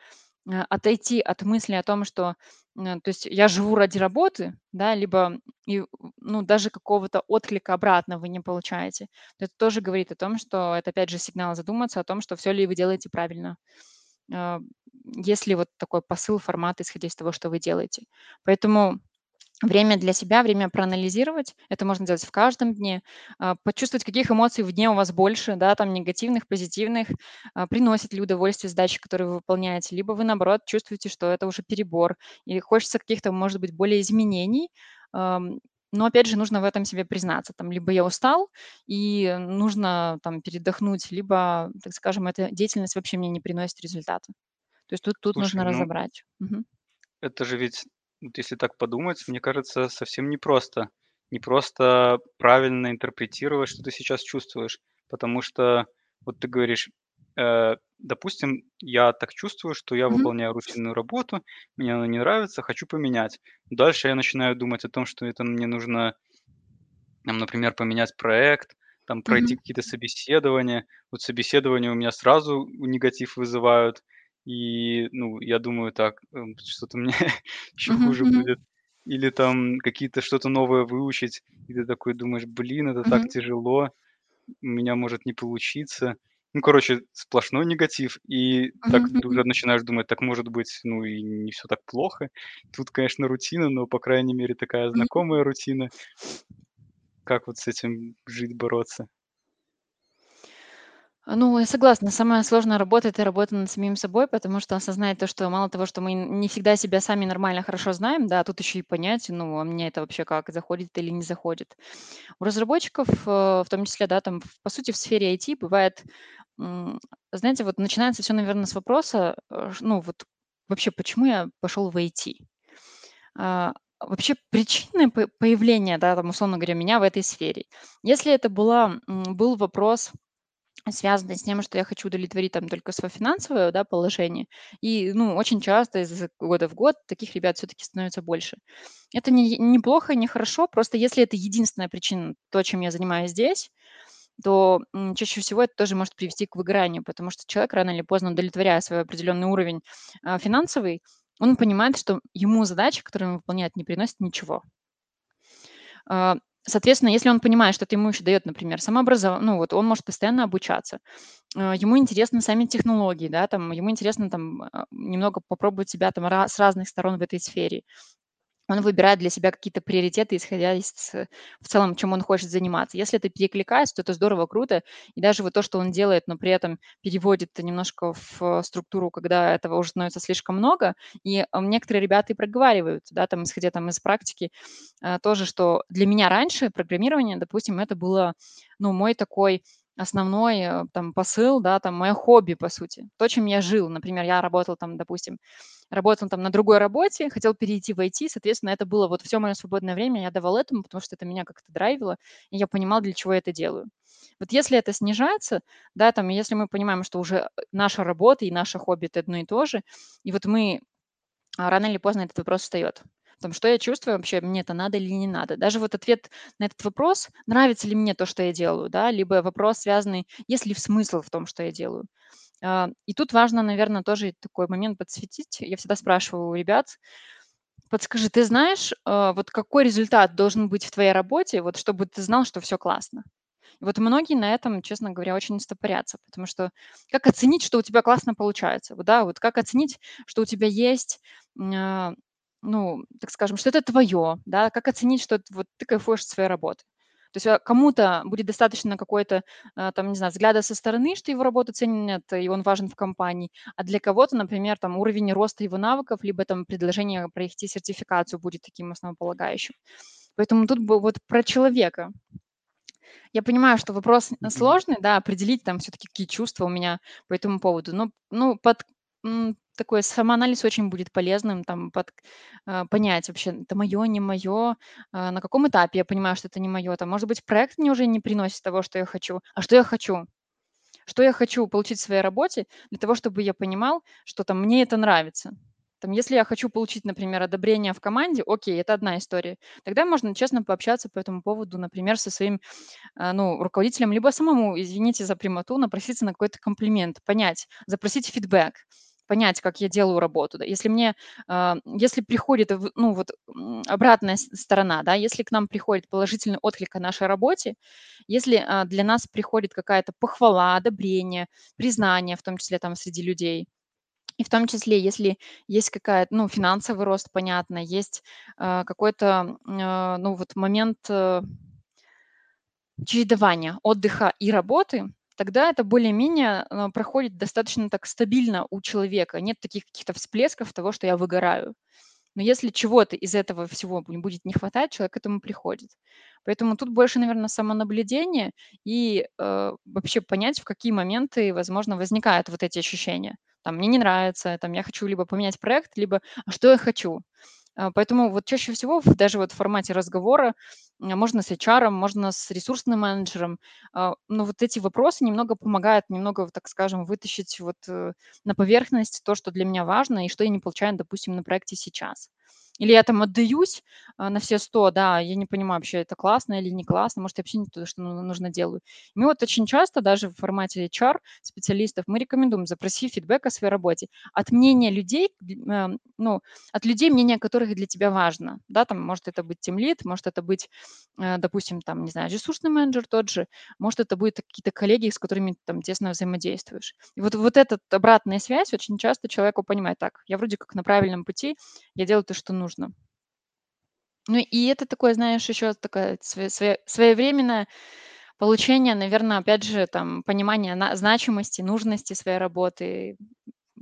э, отойти от мысли о том, что, м, то есть я живу ради работы, да, либо и, ну, даже какого-то отклика обратно вы не получаете, то это тоже говорит о том, что это опять же сигнал задуматься о том, что все ли вы делаете правильно. А, есть ли вот такой посыл, формат, исходя из того, что вы делаете. Поэтому Время для себя, время проанализировать. Это можно делать в каждом дне. А, почувствовать, каких эмоций в дне у вас больше, да, там негативных, позитивных. А, приносит ли удовольствие задачи, которые вы выполняете, либо вы, наоборот, чувствуете, что это уже перебор, и хочется каких-то, может быть, более изменений. Но опять же нужно в этом себе признаться. Там либо я устал и нужно там передохнуть, либо, так скажем, эта деятельность вообще мне не приносит результата. То есть тут тут Слушай, нужно ну разобрать. Это же ведь, вот если так подумать, мне кажется, совсем непросто. Не просто правильно интерпретировать, что ты сейчас чувствуешь. Потому что, вот ты говоришь, э, допустим, я так чувствую, что я Мгм. выполняю рутинную работу, мне она не нравится, хочу поменять. Дальше я начинаю думать о том, что это мне нужно там, например, поменять проект, там пройти Мгм. какие-то собеседования. Вот собеседования у меня сразу негатив вызывают. И, ну, я думаю, так, эм, что-то мне еще Мгм. хуже Мгм. будет. Или там какие-то что-то новое выучить, и ты такой думаешь: "Блин, это так Мгм. тяжело, у меня может не получиться". Ну, короче, сплошной негатив. И так Мгм. Мгм. уже начинаешь думать: так, может быть, ну и не все так плохо. Тут, конечно, рутина, но, по крайней мере, такая Мгм. знакомая рутина. Как вот с этим жить, бороться? А, ну, я согласна, самая сложная работа- это работа над самим собой, потому что осознать то, что мало того, что мы не всегда себя сами нормально хорошо знаем, да, тут еще и понять, ну, а мне это вообще как, заходит или не заходит. У разработчиков, э, в том числе, да, там, по сути, в сфере IT бывает, знаете, вот начинается все, наверное, с вопроса, э, ну, вот вообще, почему я пошел в IT? А, вообще причины по появления, да, там, условно говоря, меня в этой сфере. Если это была, был вопрос связанный с тем, что я хочу удовлетворить там только свое финансовое, да, положение. И, ну, очень часто из года в год таких ребят все-таки становится больше. Это не, не плохо, не хорошо, просто если это единственная причина, то, чем я занимаюсь здесь, то чаще всего это тоже может привести к выгоранию, потому что человек рано или поздно, удовлетворяя свой определенный уровень а, финансовый, он понимает, что ему задачи, которые он выполняет, не приносят ничего. Соответственно, если он понимает, что это ему еще дает, например, самообразование, ну вот он может постоянно обучаться, а, ему интересны сами технологии, да, там, ему интересно там а, немного попробовать себя там с разных сторон в этой сфере. Он выбирает для себя какие-то приоритеты, исходя из э, в целом, чем он хочет заниматься. Если это перекликается, то это здорово, круто. И даже вот то, что он делает, но при этом переводит немножко в э, структуру, когда этого уже становится слишком много. И а, некоторые ребята и проговаривают, да, там, исходя там из практики, э, тоже, что для меня раньше программирование, допустим, это было, ну, мой такой основной э, там посыл, да, там мое хобби, по сути. То, чем я жил. Например, я работал там, допустим, работал там на другой работе, хотел перейти в IT, соответственно, это было вот все мое свободное время я давал этому, потому что это меня как-то драйвило, и я понимал, для чего я это делаю. Вот если это снижается, да, там, если мы понимаем, что уже наша работа и наше хобби- это одно и то же, и вот мы а, рано или поздно этот вопрос встает. Там, что я чувствую вообще, мне это надо или не надо. Даже вот ответ на этот вопрос, нравится ли мне то, что я делаю, да, либо вопрос, связанный, есть ли смысл в том, что я делаю. А, И тут важно, наверное, тоже такой момент подсветить. Я всегда спрашиваю у ребят, подскажи, ты знаешь, а, вот какой результат должен быть в твоей работе, вот чтобы ты знал, что все классно? Вот многие на этом, честно говоря, очень стопорятся, потому что как оценить, что у тебя классно получается? Вот, да, вот как оценить, что у тебя есть, а, ну, так скажем, что это твое, да, как оценить, что вот ты кайфуешь от своей работы? То есть а, кому-то будет достаточно какой-то, а, там, не знаю, взгляда со стороны, что его работу ценят, и он важен в компании, а для кого-то, например, там уровень роста его навыков, либо там предложение пройти сертификацию будет таким основополагающим. Поэтому тут вот про человека. Я понимаю, что вопрос сложный, да, определить там все-таки, какие чувства у меня по этому поводу. Но, ну, под такой самоанализ очень будет полезным, там, под, а, понять вообще, это мое, не мое, а, на каком этапе я понимаю, что это не мое. Там, может быть, проект мне уже не приносит того, что я хочу. А что я хочу? Что я хочу получить в своей работе для того, чтобы я понимал, что там мне это нравится. Там, если я хочу получить, например, одобрение в команде, окей, это одна история. Тогда можно честно пообщаться по этому поводу, например, со своим а, ну, руководителям, либо самому, извините за прямоту, напроситься на какой-то комплимент, понять, запросить фидбэк. Понять, как я делаю работу, да. Если мне, а, если приходит, ну, вот, обратная сторона, да, если к нам приходит положительный отклик о нашей работе, если, а, для нас приходит какая-то похвала, одобрение, признание, в том числе там среди людей, и в том числе, если есть какая-то, ну, финансовый рост, понятно, есть, а, какой-то, а, ну, вот момент, э чередования отдыха и работы, тогда это более-менее, а, проходит достаточно так стабильно у человека. Нет таких каких-то всплесков того, что я выгораю. Но если чего-то из этого всего бу будет не хватать, человек к этому приходит. Поэтому тут больше, наверно, самонаблюдение и, э, вообще понять, в какие моменты, возможно, возникают вот эти ощущения. Там мне не нравится, там я хочу либо поменять проект, либо а что я хочу? А, поэтому вот чаще всего даже вот в формате разговора, м, можно с HR, можно с ресурсным менеджером, а, но вот эти вопросы немного помогают, немного, так скажем, вытащить вот, э, на поверхность то, что для меня важно и что я не получаю, допустим, на проекте сейчас. Или я там отдаюсь, а, на все 100, да, я не понимаю, вообще это классно или не классно, может, я вообще не то, что ну нужно, делаю. Мы вот очень часто даже в формате HR-специалистов мы рекомендуем: запроси фидбэк о своей работе от мнения людей, эм, ну, от людей, мнение которых для тебя важно. Да, там, может это быть тимлид, может это быть, э, допустим, там, не знаю, ресурсный менеджер тот же, может это будет какие-то коллеги, с которыми там тесно взаимодействуешь. И вот вот этот обратная связь очень часто человеку понимает: так, я вроде как на правильном пути, я делаю то, что нужно. Ну и это такое, знаешь, еще свое своевременное получение, наверно, опять же, там, понимание на значимости, нужности своей работы,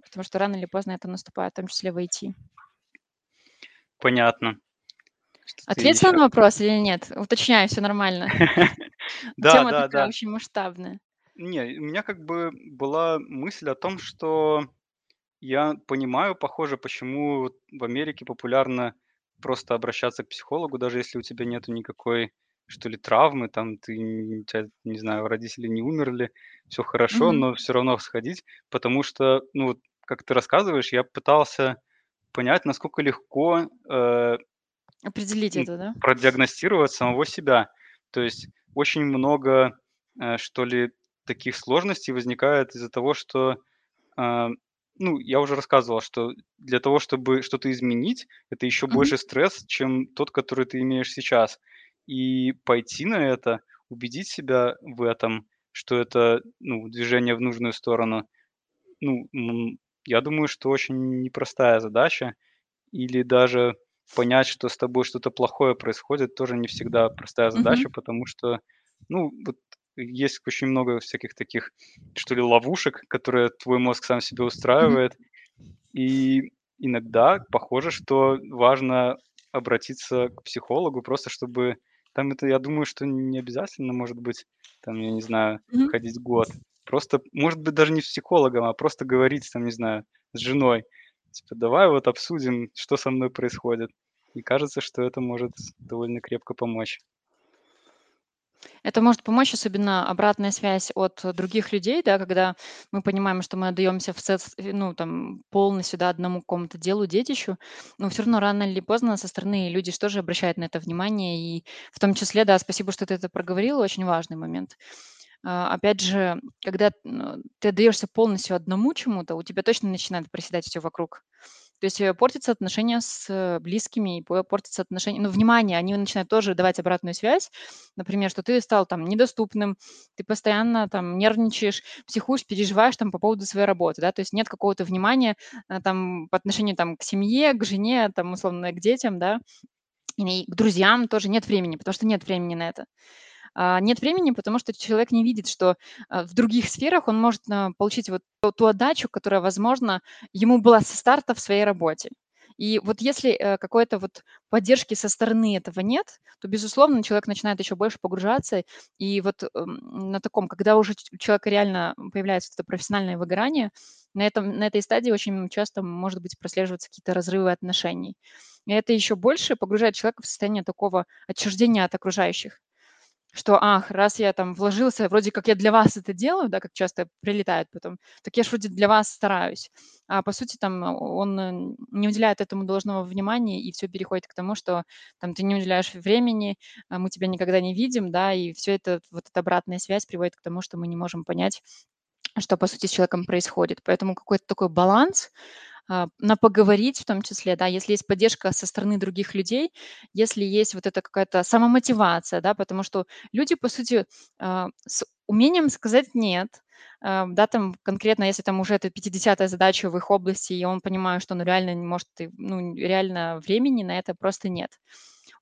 потому что рано или поздно это наступает, в том числе в IT. Понятно. Что ты Ответила еще? на вопрос или нет? Уточняю, всё нормально. Да, Тема да, такая да. очень масштабная. Не, у меня как бы была мысль о том, что я понимаю, похоже, почему в Америке популярно просто обращаться к психологу, даже если у тебя нету никакой, что ли, травмы, там ты у не знаю, родители не умерли, всё хорошо, Мгм. но всё равно сходить. Потому что, ну вот, как ты рассказываешь, я пытался понять, насколько легко, э, Определить м, это, да? продиагностировать самого себя. То есть очень много, э, что ли, таких сложностей возникает из-за того, что, а, ну, я уже рассказывал, что для того, чтобы что-то изменить, это еще Мгм. больше стресс, чем тот, который ты имеешь сейчас. И пойти на это, убедить себя в этом, что это, ну, движение в нужную сторону, ну, я думаю, что очень непростая задача. Или даже понять, что с тобой что-то плохое происходит, тоже не всегда простая задача, потому что, ну, вот есть очень много всяких таких, что ли, ловушек, которые твой мозг сам себе устраивает. И иногда похоже, что важно обратиться к психологу, просто чтобы там это, я думаю, что не обязательно, может быть, там, я не знаю, ходить год. Просто, может быть, даже не с психологом, а просто говорить там, не знаю, с женой, типа: "Давай вот обсудим, что со мной происходит". И кажется, что это может довольно крепко помочь. Это может помочь, особенно обратная связь от других людей, да, когда мы понимаем, что мы отдаемся всец э, ну, там, полностью, да, одному какому-то делу, детищу, но всё равно рано или поздно со стороны люди ж тоже обращают на это внимание. И в том числе, да, спасибо, что ты это проговорила, очень важный момент. А, опять же, когда, н ты отдаешься полностью одному чему-то, у тебя точно начинает проседать всё вокруг. То есть, э, портятся отношения с близкими, и по портятся отношения ну, внимание, они начинают тоже давать обратную связь. Например, что ты стал там недоступным, ты постоянно там нервничаешь, психуешь, переживаешь там по поводу своей работы, да. То есть нет какого-то внимания, а, там по отношению там к семье, к жене, там, условно, к детям, да, и к друзьям тоже нет времени, потому что нет времени на это. А, нет времени, потому что человек не видит, что, а, в других сферах он может, а, получить вот ту отдачу, которая, возможно, ему была со старта в своей работе. И вот если, э, какой-то вот поддержки со стороны этого нет, то, безусловно, человек начинает еще больше погружаться. И вот, на таком, когда уже у человека реально появляется это профессиональное выгорание, на этом на этой стадии очень часто может быть прослеживаться какие-то разрывы отношений. И это еще больше погружает человека в состояние такого отчуждения от окружающих. Что: "Ах, раз я там вложился, вроде как я для вас это делаю", да, как часто прилетает потом, "так я ж вроде для вас стараюсь". А по сути, там он не уделяет этому должного внимания, и всё переходит к тому, что там ты не уделяешь времени, а мы тебя никогда не видим, да, и всё это, вот эта обратная связь приводит к тому, что мы не можем понять, что, по сути, с человеком происходит. Поэтому какой-то такой баланс, на поговорить в том числе, да, если есть поддержка со стороны других людей, если есть вот эта какая-то самомотивация, да, потому что люди, по сути, а, с умением сказать "нет", а, да, там конкретно, если там уже это 50 задача в их области, и он понимает, что он реально не может, ну, реально времени на это просто нет.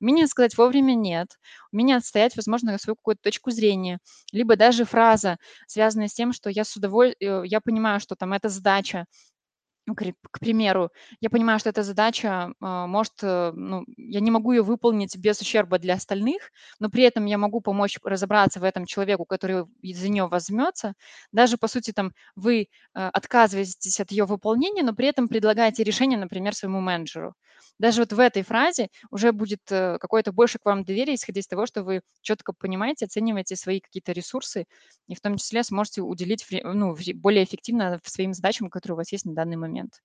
Умение сказать вовремя "нет", умение отстоять, возможно, свою какую-то точку зрения, либо даже фраза, связанная с тем, что я с удоволь э, я понимаю, что там эта задача ну, к примеру, я понимаю, что эта задача, а, может, э, ну, я не могу ее выполнить без ущерба для остальных, но при этом я могу помочь разобраться в этом человеку, который за нее возьмется. Даже, по сути, там вы, э, отказываетесь от ее выполнения, но при этом предлагаете решение, например, своему менеджеру. Даже вот в этой фразе уже будет, э, какое-то больше к вам доверие, исходя из того, что вы четко понимаете, оцениваете свои какие-то ресурсы и в том числе сможете уделить ну, более эффективно своим задачам, которые у вас есть на данный момент.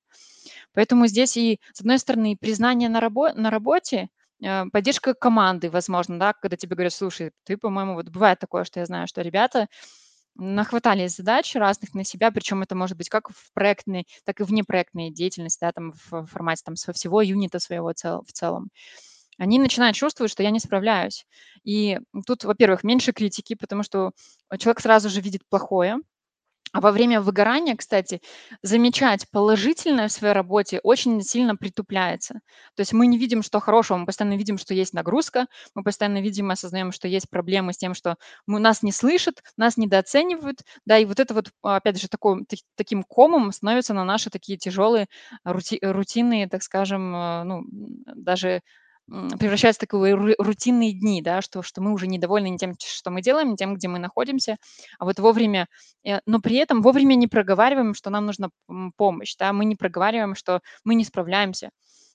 Поэтому здесь и, с одной стороны, признание на рабо на работе, э, поддержка команды, возможно, да, когда тебе говорят: "Слушай, ты, по-моему" Вот бывает такое, что я знаю, что ребята нахватались задач разных на себя, причем это может быть как в проектной, так и внепроектной деятельности, да, там в формате там со всего юнита своего цел в целом. Они начинают чувствовать, что я не справляюсь. И тут, во-первых, меньше критики, потому что человек сразу же видит плохое. А во время выгорания, кстати, замечать положительное в своей работе очень сильно притупляется. То есть мы не видим, что хорошего, мы постоянно видим, что есть нагрузка, мы постоянно видим и осознаем, что есть проблемы с тем, что мы, нас не слышат, нас недооценивают, да, и вот это вот, опять же, такой, таким комом становятся на наши такие тяжелые рути, рутинные, так скажем, э, ну, даже превращаются в такие рутинные дни, да, что, что мы уже недовольны не тем, что мы делаем, не тем, где мы находимся, а вот вовремя, э, но при этом вовремя не проговариваем, что нам нужна помощь, да, мы не проговариваем, что мы не справляемся,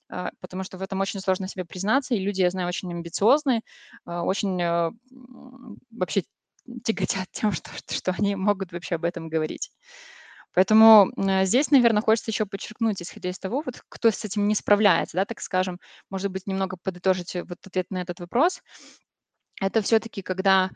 а, потому что в этом очень сложно себе признаться, и люди, я знаю, очень амбициозные, а, очень э, вообще тяготят тем, что, что они могут вообще об этом говорить. Поэтому э, здесь, наверное, хочется еще подчеркнуть, исходя из того, вот кто с этим не справляется, да, так скажем, может быть, немного подытожить вот ответ на этот вопрос. Это все-таки когда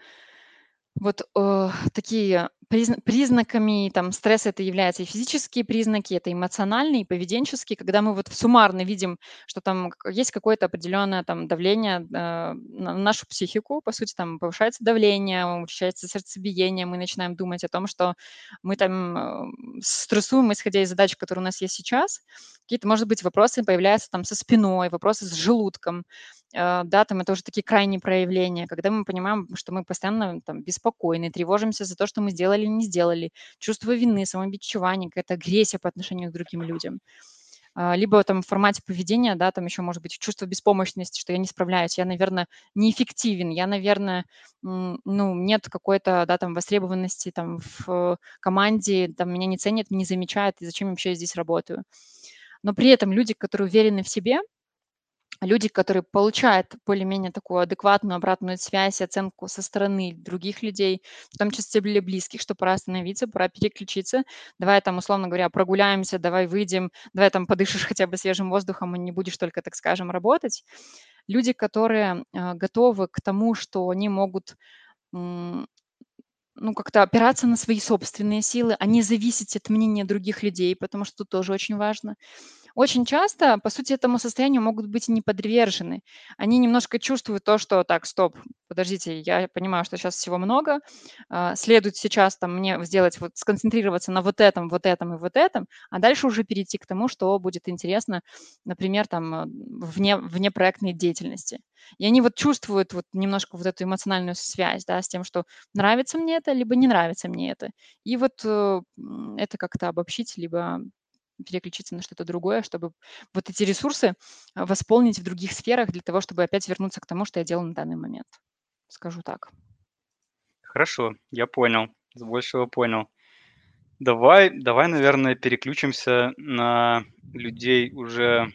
вот э, такие призна- признаками там стресса это являются и физические признаки, это эмоциональные, и поведенческие, когда мы вот суммарно видим, что там есть какое-то определенное там давление э, на нашу психику, по сути, там повышается давление, учащается сердцебиение, мы начинаем думать о том, что мы там э, стрессуем, исходя из задач, которые у нас есть сейчас, какие-то, может быть, вопросы появляются там со спиной, вопросы с желудком, да, там это уже такие крайние проявления, когда мы понимаем, что мы постоянно там беспокойны, тревожимся за то, что мы сделали или не сделали, чувство вины, самобичевание, какая-то агрессия по отношению к другим людям. А, либо там в формате поведения, да, там еще может быть чувство беспомощности, что я не справляюсь, я, наверное, неэффективен, я, наверное, ну, нет какой-то, да, там востребованности там в команде, там меня не ценят, не замечают, и зачем вообще я здесь работаю. Но при этом люди, которые уверены в себе, люди, которые получают более-менее такую адекватную обратную связь, оценку со стороны других людей, в том числе для близких, что пора остановиться, пора переключиться, давай там, условно говоря, прогуляемся, давай выйдем, давай там подышишь хотя бы свежим воздухом и не будешь только, так скажем, работать. Люди, которые э, готовы к тому, что они могут ну, как-то опираться на свои собственные силы, а не зависеть от мнения других людей, потому что тоже очень важно. Очень часто, по сути, этому состоянию могут быть не подвержены. Они немножко чувствуют то, что так, стоп, подождите, я понимаю, что сейчас всего много, а, следует сейчас там мне сделать, вот сконцентрироваться на вот этом, вот этом и вот этом, а дальше уже перейти к тому, что будет интересно, например, там э, вне, вне проектной деятельности. И они вот чувствуют вот немножко вот эту эмоциональную связь, да, с тем, что нравится мне это, либо не нравится мне это. И вот э, это как-то обобщить, либо переключиться на что-то другое, чтобы вот эти ресурсы а, восполнить в других сферах для того, чтобы опять вернуться к тому, что я делаю на данный момент. Скажу так. Хорошо, я понял, с большего понял. Давай, давай, наверное, переключимся на людей, уже,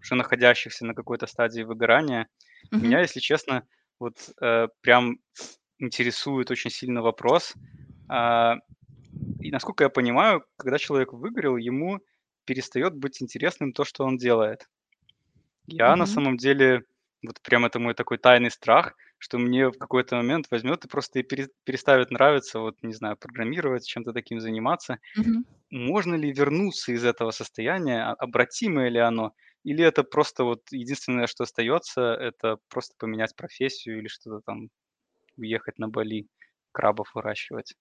уже находящихся на какой-то стадии выгорания. Мгм. Меня, если честно, вот э, прям интересует очень сильно вопрос, а, и насколько я понимаю, когда человек выгорел, ему перестает быть интересным то, что он делает. Я на Мгм. самом деле, вот прям это мой такой тайный страх, что мне в какой-то момент возьмет и просто и пере переставит нравиться, вот, не знаю, программировать, чем-то таким заниматься. Мгм. Можно ли вернуться из этого состояния? А обратимое ли оно? Или это просто вот единственное, что остается- это просто поменять профессию или что-то там, уехать на Бали, крабов выращивать?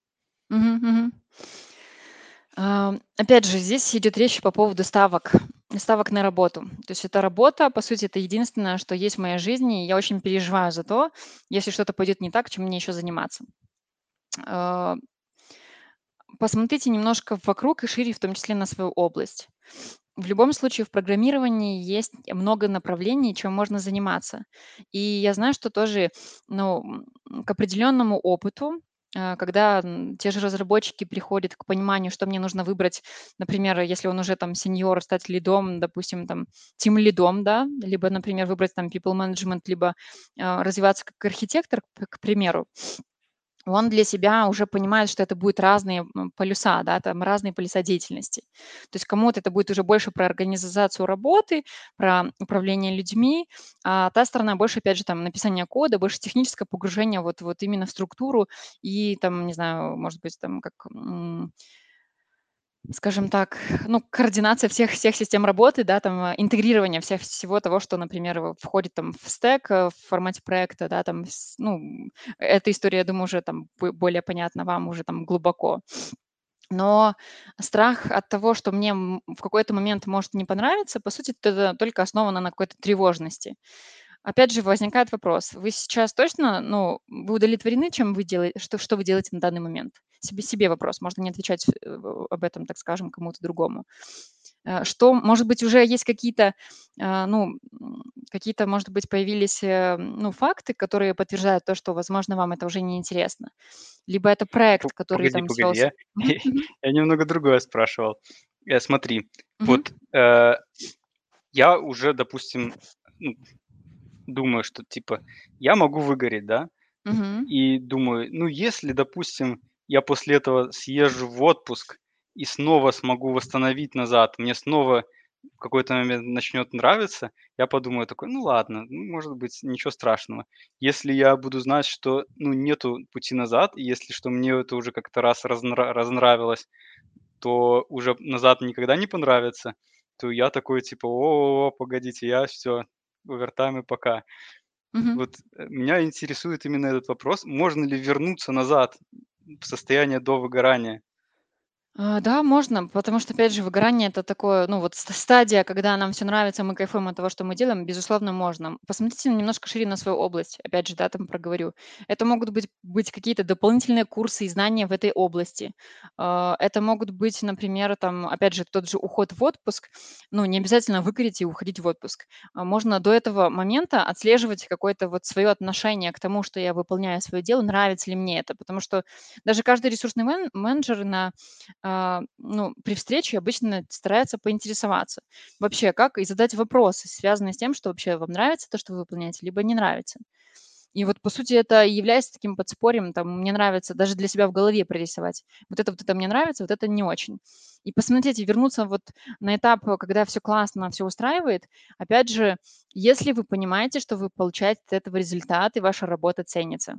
Ам, опять же, здесь идет речь по поводу ставок, ставок на работу. То есть эта работа, по сути, это единственное, что есть в моей жизни, и я очень переживаю за то, если что-то пойдет не так, чем мне еще заниматься. А посмотрите немножко вокруг и шире, в том числе на свою область. В любом случае в программировании есть много направлений, чем можно заниматься. И я знаю, что тоже, ну, к определенному опыту, а, когда, м, те же разработчики приходят к пониманию, что мне нужно выбрать, например, если он уже там сеньор, стать лидом, допустим, там тимлидом, да, либо, например, выбрать там people management, либо, а, развиваться как архитектор, к к примеру. Он для себя уже понимает, что это будет разные, полюса, да, там разные полюса деятельности. То есть кому-то это будет уже больше про организацию работы, про управление людьми, а та сторона больше, опять же, там написание кода, больше техническое погружение вот вот именно в структуру и там, не знаю, может быть, там как, скажем так, ну, координация всех всех систем работы, да, там, а, интегрирование всех всего того, что, например, входит там в стэк, э, в формате проекта, да, там, ну, эта история, я думаю, уже там бо более понятна вам уже там глубоко. Но страх от того, что мне, в какой-то момент может не понравиться, по сути, это только основано на какой-то тревожности. Опять же, возникает вопрос: вы сейчас точно, ну, вы удовлетворены, чем вы делаете, что что вы делаете на данный момент? Себе себе вопрос, можно не отвечать, э, об этом, так скажем, кому-то другому. Э, что, может быть, уже есть какие-то, а, ну, какие-то, может быть, появились, э, ну, факты, которые подтверждают то, что, возможно, вам это уже не интересно. Либо это проект, который погоди там погоди, свёлся я я немного другое спрашивал. Э, смотри, вот, э, я уже, допустим, ну, думаю, что типа я могу выгореть, да. Мгм. И думаю, ну, если, допустим, я после этого съезжу в отпуск и снова смогу восстановить назад, мне снова в какой-то момент начнет нравиться, я подумаю такой: "Ну ладно, ну, может быть, ничего страшного". Если я буду знать, что, ну, нету пути назад, и если что мне это уже как-то раз разнра разнравилось, то уже назад никогда не понравится, то я такой типа: "О, погодите, я всё, овертайм и пока". Мгм. Вот, э, меня интересует именно этот вопрос: можно ли вернуться назад в состояние до выгорания? А, да, можно, потому что, опять же, выгорание- это такое, ну, вот ст стадия, когда нам всё нравится, мы кайфуем от того, что мы делаем, безусловно, можно. Посмотрите немножко шире на свою область. Опять же, да, там проговорю. Это могут быть быть какие-то дополнительные курсы и знания в этой области. А, это могут быть, например, там, опять же, тот же уход в отпуск. Ну, не обязательно выгореть и уходить в отпуск. А можно до этого момента отслеживать какое-то вот свое отношение к тому, что я выполняю свое дело, нравится ли мне это. Потому что даже каждый ресурсный мен менеджер на ну, при встрече обычно старается поинтересоваться вообще как и задать вопросы, связанные с тем, что вообще вам нравится то, что вы выполняете, либо не нравится. И вот, по сути, это является таким подспорьем, там, мне нравится даже для себя в голове прорисовать: вот это вот это мне нравится, вот это не очень. И посмотрите, вернуться вот на этап, когда всё классно, всё устраивает. Опять же, если вы понимаете, что вы получаете от этого результат и ваша работа ценится.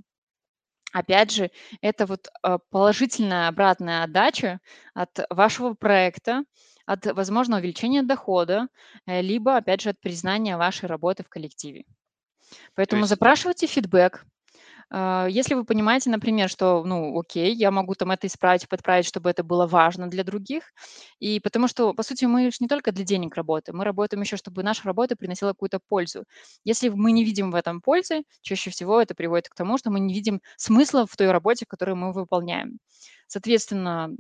Опять же, это вот, а, положительная обратная отдача от вашего проекта, от, возможно, увеличения дохода, э, либо, опять же, от признания вашей работы в коллективе. То Поэтому есть э запрашивайте фидбэк. А, если вы понимаете, например, что, ну, окей, я могу там это исправить, подправить, чтобы это было важно для других. И потому что, по сути, мы ж не только для денег работаем, мы работаем еще, чтобы наша работа приносила какую-то пользу. Если мы не видим в этом пользы, чаще всего это приводит к тому, что мы не видим смысла в той работе, которую мы выполняем. Соответственно,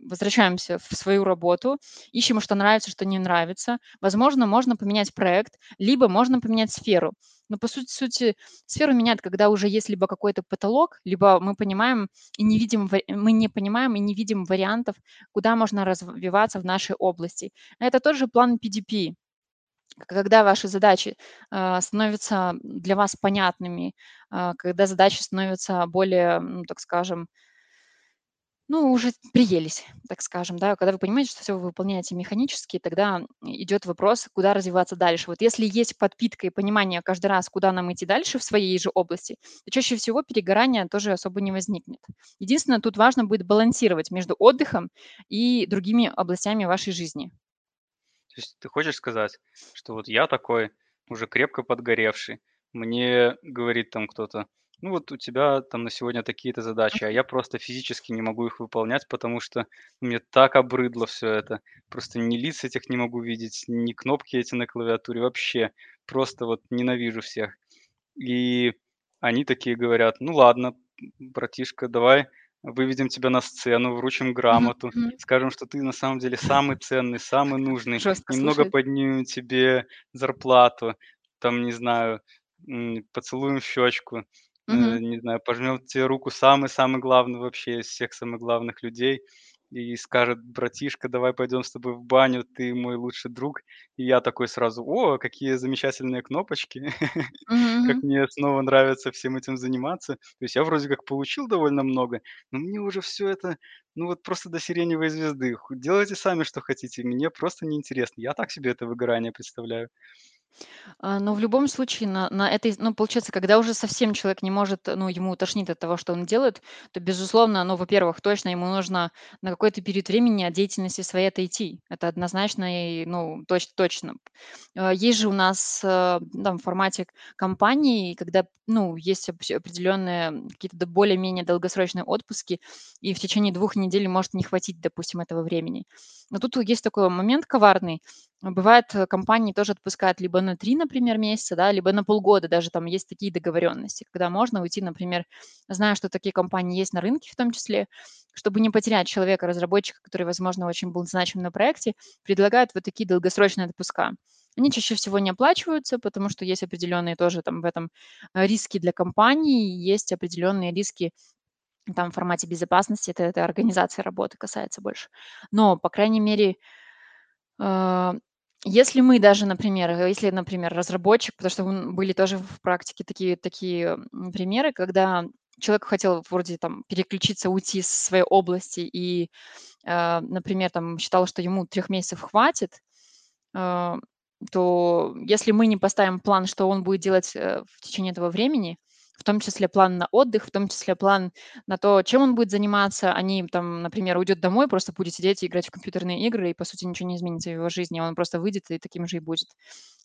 возвращаемся в свою работу, ищем, что нравится, что не нравится. Возможно, можно поменять проект, либо можно поменять сферу. Но, по сути сути, сферу меняют, когда уже есть либо какой-то потолок, либо мы понимаем и не видим мы не понимаем и не видим вариантов, куда можно развиваться в нашей области. Это тоже план PDP. Когда ваши задачи, а, становятся для вас понятными, а, когда задачи становятся более, ну, так скажем Ну, уже приелись, так скажем, да. Когда вы понимаете, что всё вы выполняете механически, тогда идет вопрос, куда развиваться дальше. Вот если есть подпитка и понимание каждый раз, куда нам идти дальше в своей же области, то чаще всего перегорания тоже особо не возникнет. Единственное, тут важно будет балансировать между отдыхом и другими областями вашей жизни. То есть ты хочешь сказать, что вот я такой уже крепко подгоревший, мне говорит там кто-то: "Ну, вот у тебя там на сегодня такие-то задачи", а я просто физически не могу их выполнять, потому что мне так обрыдло всё это. Просто ни лиц этих не могу видеть, ни кнопки эти на клавиатуре, вообще просто вот ненавижу всех. И они такие говорят: "Ну ладно, братишка, давай выведем тебя на сцену, вручим грамоту, мгм. скажем, что ты на самом деле самый ценный, самый нужный, Жестко немного слушает. поднимем тебе зарплату, там, не знаю, поцелуем в щечку, э, Мгм. не знаю, пожмем тебе руку самый-самый главный вообще из всех самых главных людей и скажет: "Братишка, давай пойдем с тобой в баню, ты мой лучший друг". И я такой сразу: "О, какие замечательные кнопочки, Мгм, как мгм. мне снова нравится всем этим заниматься". То есть я вроде как получил довольно много, но мне уже всё это, ну, вот просто до сиреневой звезды. Ху делайте сами, что хотите, мне просто неинтересно. Я так себе это выгорание представляю. А, но в любом случае на на этой ну, получается, когда уже совсем человек не может, ну, ему тошнит от того, что он делает, то, безусловно, ну, во-первых, точно ему нужно на какой-то период времени от деятельности своей отойти. Это однозначно и, ну, точ точно. А, есть же у нас, э, там в формате компании, когда, ну, есть определенные какие-то более-менее долгосрочные отпуски, и в течение 2 недель может не хватить, допустим, этого времени. Но тут есть такой момент коварный. Бывает, компании тоже отпускают либо на 3, например, месяца, да, либо на полгода, даже там есть такие договоренности, когда можно уйти, например, зная, что такие компании есть на рынке в том числе, чтобы не потерять человека-разработчика, который, возможно, очень был значим на проекте, предлагают вот такие долгосрочные отпуска. Они чаще всего не оплачиваются, потому что есть определенные тоже там в этом, э, риски для компании, есть определенные риски там в формате безопасности. Это это организация работы касается больше. Но, по крайней мере, а, если мы даже, например, э, если, например, разработчик, потому что, были тоже в практике такие такие, примеры, когда человек хотел вроде там переключиться, уйти из своей области и, а, например, там считал, что ему 3 месяцев хватит, а, то если мы не поставим план, что он будет делать, э, в течение этого времени, в том числе план на отдых, в том числе план на то, чем он будет заниматься, а не там, например, уйдет домой, просто будет сидеть и играть в компьютерные игры, и, по сути, ничего не изменится в его жизни, он просто выйдет и таким же и будет.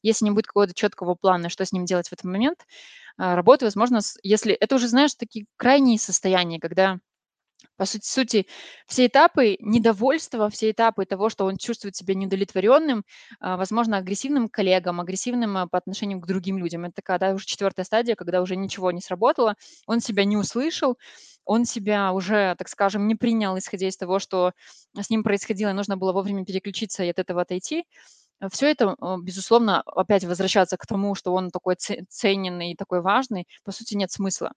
Если не будет какого-то четкого плана, что с ним делать в этот момент, а, работа, возможно, если это уже, знаешь, такие крайние состояния, когда, по сути сути, все этапы недовольства, все этапы того, что он чувствует себя неудовлетворенным, а, возможно, агрессивным к коллегам, агрессивным, а, по отношению к другим людям. Это такая, да, уже 4 стадия, когда уже ничего не сработало, он себя не услышал, он себя уже, так скажем, не принял, исходя из того, что с ним происходило, нужно было вовремя переключиться и от этого отойти. Всё это, безусловно, опять возвращаться к тому, что он такой це ценный и такой важный, по сути, нет смысла.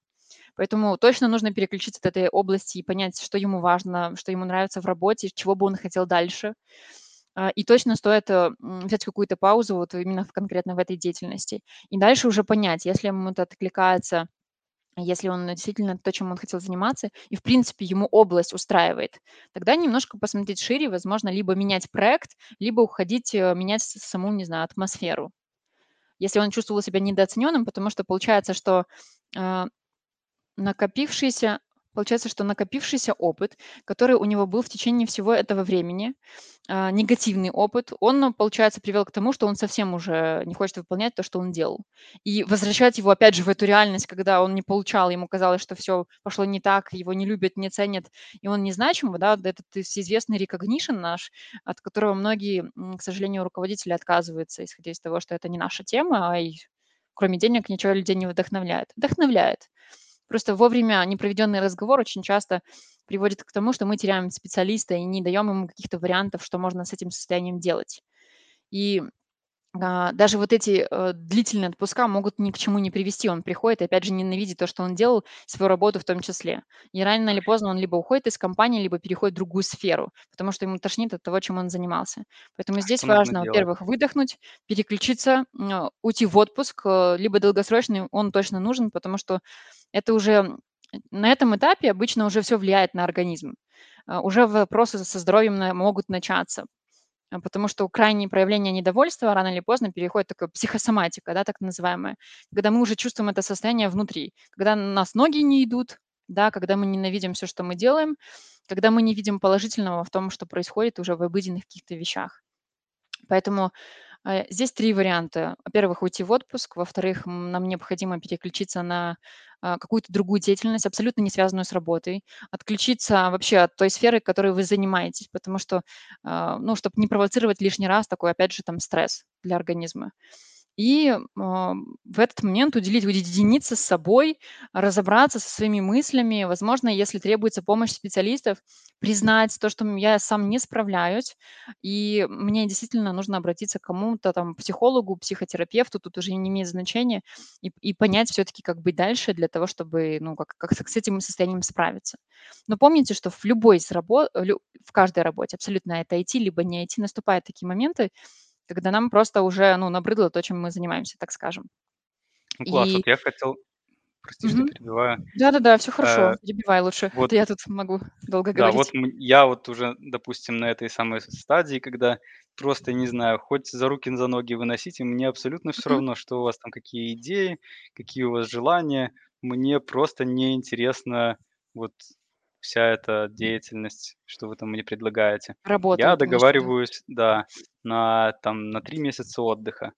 Поэтому точно нужно переключиться от этой области и понять, что ему важно, что ему нравится в работе, чего бы он хотел дальше. А, и точно стоит, э, взять какую-то паузу вот именно конкретно в этой деятельности. И дальше уже понять, если ему это откликается, если он действительно то, чем он хотел заниматься, и, в принципе, ему область устраивает, тогда немножко посмотреть шире, возможно, либо менять проект, либо уходить, э, менять саму, не знаю, атмосферу. Если он чувствовал себя недооцененным, потому что получается, что, а, накопившийся получается, что накопившийся опыт, который у него был в течение всего этого времени, а, негативный опыт, он, получается, привел к тому, что он совсем уже не хочет выполнять то, что он делал. И возвращать его опять же в эту реальность, когда он не получал, ему казалось, что всё пошло не так, его не любят, не ценят, и он незначим, да, этот всеизвестный recognition наш, от которого многие, к сожалению, руководители отказываются, исходя из того, что это не наша тема, а и кроме денег ничего людей не вдохновляет. Вдохновляет. Просто вовремя непроведенный разговор очень часто приводит к тому, что мы теряем специалиста и не даем ему каких-то вариантов, что можно с этим состоянием делать. И, даже вот эти, э, длительные отпуска могут ни к чему не привести. Он приходит и опять же ненавидит то, что он делал, свою работу в том числе. И рано или поздно он либо уходит из компании, либо переходит в другую сферу, потому что ему тошнит от того, чем он занимался. Поэтому А здесь что важно, во-первых, выдохнуть, переключиться, а, уйти в отпуск, э, либо долгосрочный, он точно нужен, потому что это уже, на этом этапе обычно уже всё влияет на организм. а, уже вопросы со здоровьем могут начаться. А, потому что крайние проявления недовольства рано или поздно переходят в такое психосоматика, да, так называемая, когда мы уже чувствуем это состояние внутри, когда у нас ноги не идут, да, когда мы ненавидим все, что мы делаем, когда мы не видим положительного в том, что происходит уже в обыденных каких-то вещах. Поэтому здесь три варианта. Во-первых, уйти в отпуск. Во-вторых, нам необходимо переключиться на а, какую-то другую деятельность, абсолютно не связанную с работой. Отключиться вообще от той сферы, которой вы занимаетесь, потому что, а, ну, чтобы не провоцировать лишний раз такой, опять же, там стресс для организма. И э, в этот момент уделить, уединиться с собой, разобраться со своими мыслями. Возможно, если требуется помощь специалистов, признать то, что я сам не справляюсь, и мне действительно нужно обратиться к кому-то, там, психологу, психотерапевту, тут уже не имеет значения, и, и понять все-таки, как быть дальше для того, чтобы, ну, как, как с этим состоянием справиться. Но помните, что в любой из работ, в каждой работе, абсолютно это IT, либо не IT, наступают такие моменты, когда нам просто уже, ну, набрыдло то, чем мы занимаемся, так скажем. Ну, класс. И Вот я хотел, прости, что Мгм. перебиваю. Да-да-да, всё Э, хорошо, перебивай лучше, а вот, я тут могу долго да, вот говорить. м- я вот уже, допустим, на этой самой стадии, когда просто, не знаю, хоть за руки, за ноги выносите, мне абсолютно все равно, что у вас там, какие идеи, какие у вас желания. Мне просто неинтересна вот вся эта деятельность, что вы там мне предлагаете. Работа, Я договариваюсь, да, на там на 3 месяца отдыха.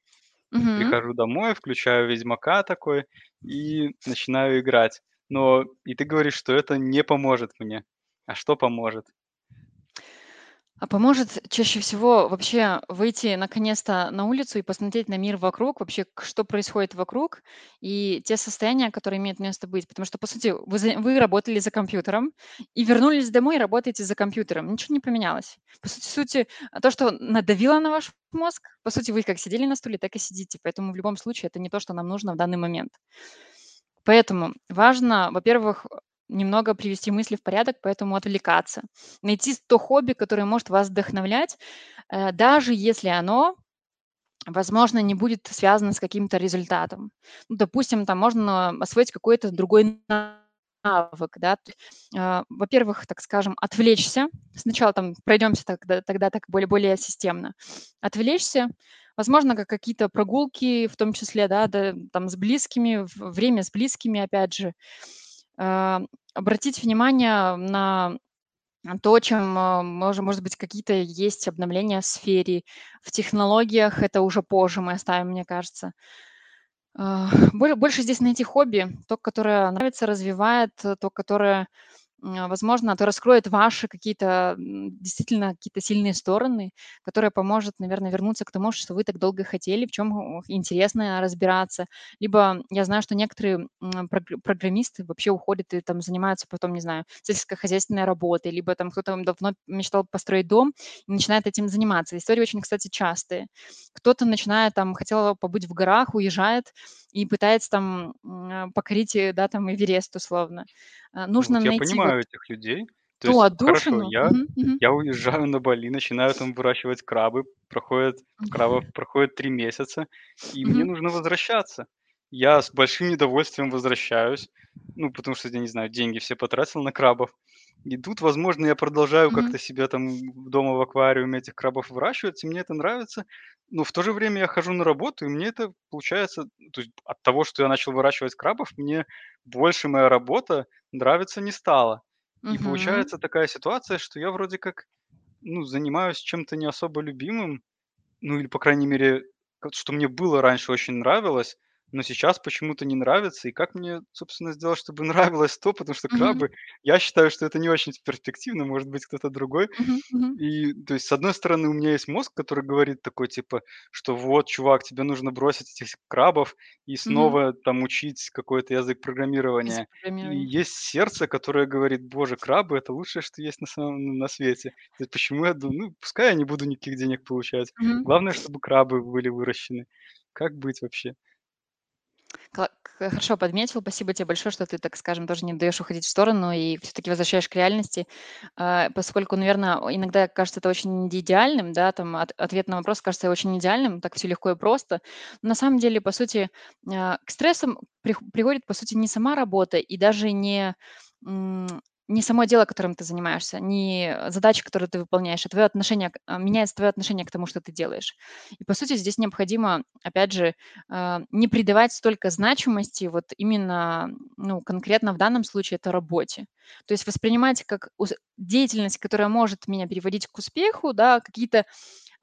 Мгм. Прихожу домой, включаю "Ведьмака" такой и начинаю играть. Но и ты говоришь, что это не поможет мне. А что поможет? А поможет чаще всего вообще выйти наконец-то на улицу и посмотреть на мир вокруг, вообще, что происходит вокруг, и те состояния, которые имеют место быть. Потому что, по сути, вы вы работали за компьютером и вернулись домой и работаете за компьютером. Ничего не поменялось. По сути сути, а, то, что надавило на ваш мозг, по сути, вы как сидели на стуле, так и сидите. Поэтому в любом случае это не то, что нам нужно в данный момент. Поэтому важно, во-первых, немного привести мысли в порядок, поэтому отвлекаться. Найти то хобби, которое может вас вдохновлять, э, даже если оно, возможно, не будет связано с каким-то результатом. Ну, допустим, там можно освоить какой-то другой навык, да. А, во-первых, так скажем, отвлечься. Сначала там пройдемся тогда тогда так более более системно. Отвлечься, возможно, как какие-то прогулки, в том числе, да, да, там с близкими, время с близкими, опять же. Обратить внимание на то, чем, а, может может быть, какие-то есть обновления в сфере. В технологиях это уже позже мы оставим, мне кажется. Боль больше здесь найти хобби, то, которое нравится, развивает, то, которое возможно, это раскроет ваши какие-то, действительно какие-то сильные стороны, которая поможет, наверное, вернуться к тому, что вы так долго хотели, в чем интересно разбираться. Либо я знаю, что некоторые программисты вообще уходят и там занимаются потом, не знаю, сельскохозяйственной работой, либо там кто-то давно мечтал построить дом и начинает этим заниматься. Истории очень, кстати, частые. Кто-то начинает там, хотел побыть в горах, уезжает и пытается там м, покорить, э, да, там Эверест условно. А, Ну нужно вот я найти вот понимаю этих людей. То ту есть, хорошо, я мгм, я уезжаю на Бали, начинаю там выращивать крабы, проходит крабов проходит 3 месяца, и мне мгм, нужно возвращаться. Я с большим недовольствием возвращаюсь, ну, потому что, я не знаю, деньги все потратил на крабов. И тут, возможно, я продолжаю мгм, как-то себе там дома в аквариуме этих крабов выращивать, и мне это нравится. Но в то же время я хожу на работу, и мне это получается, то есть от того, что я начал выращивать крабов, мне больше моя работа нравится не стало. И мгм, получается такая ситуация, что я вроде как, ну, занимаюсь чем-то не особо любимым, ну или, по крайней мере, что мне было раньше очень нравилось, но сейчас почему-то не нравится. И как мне, собственно, сделать, чтобы нравилось то, потому что мгм, крабы, я считаю, что это не очень перспективно, может быть, кто-то другой. мгм, мгм, И, то есть, с одной стороны, у меня есть мозг, который говорит такой, типа, что вот, чувак, тебе нужно бросить этих крабов и мгм. снова там учить какой-то язык Язык программирования. И программирования. есть сердце, которое говорит, боже, крабы– это лучшее, что есть на, самом, на свете. То есть почему я думаю, ну, пускай я не буду никаких денег получать. Мгм. Главное, чтобы крабы были выращены. Как быть вообще? Хорошо подметил. Спасибо тебе большое, что ты, так скажем, тоже не даешь уходить в сторону и все таки возвращаешь к реальности. А, поскольку, наверное, иногда кажется это очень идеальным, да, там от ответ на вопрос кажется очень идеальным, так все легко и просто. Но на самом деле, по сути, а, к стрессам прих приводит, по сути, не сама работа и даже не, не само дело, которым ты занимаешься, не задача, которую ты выполняешь, а твое отношение а, меняется твое отношение к тому, что ты делаешь. И, по сути, здесь необходимо, опять же, а, не придавать столько значимости вот именно, ну, конкретно в данном случае это работе. То есть воспринимать как деятельность, которая может меня переводить к успеху, да, какие-то,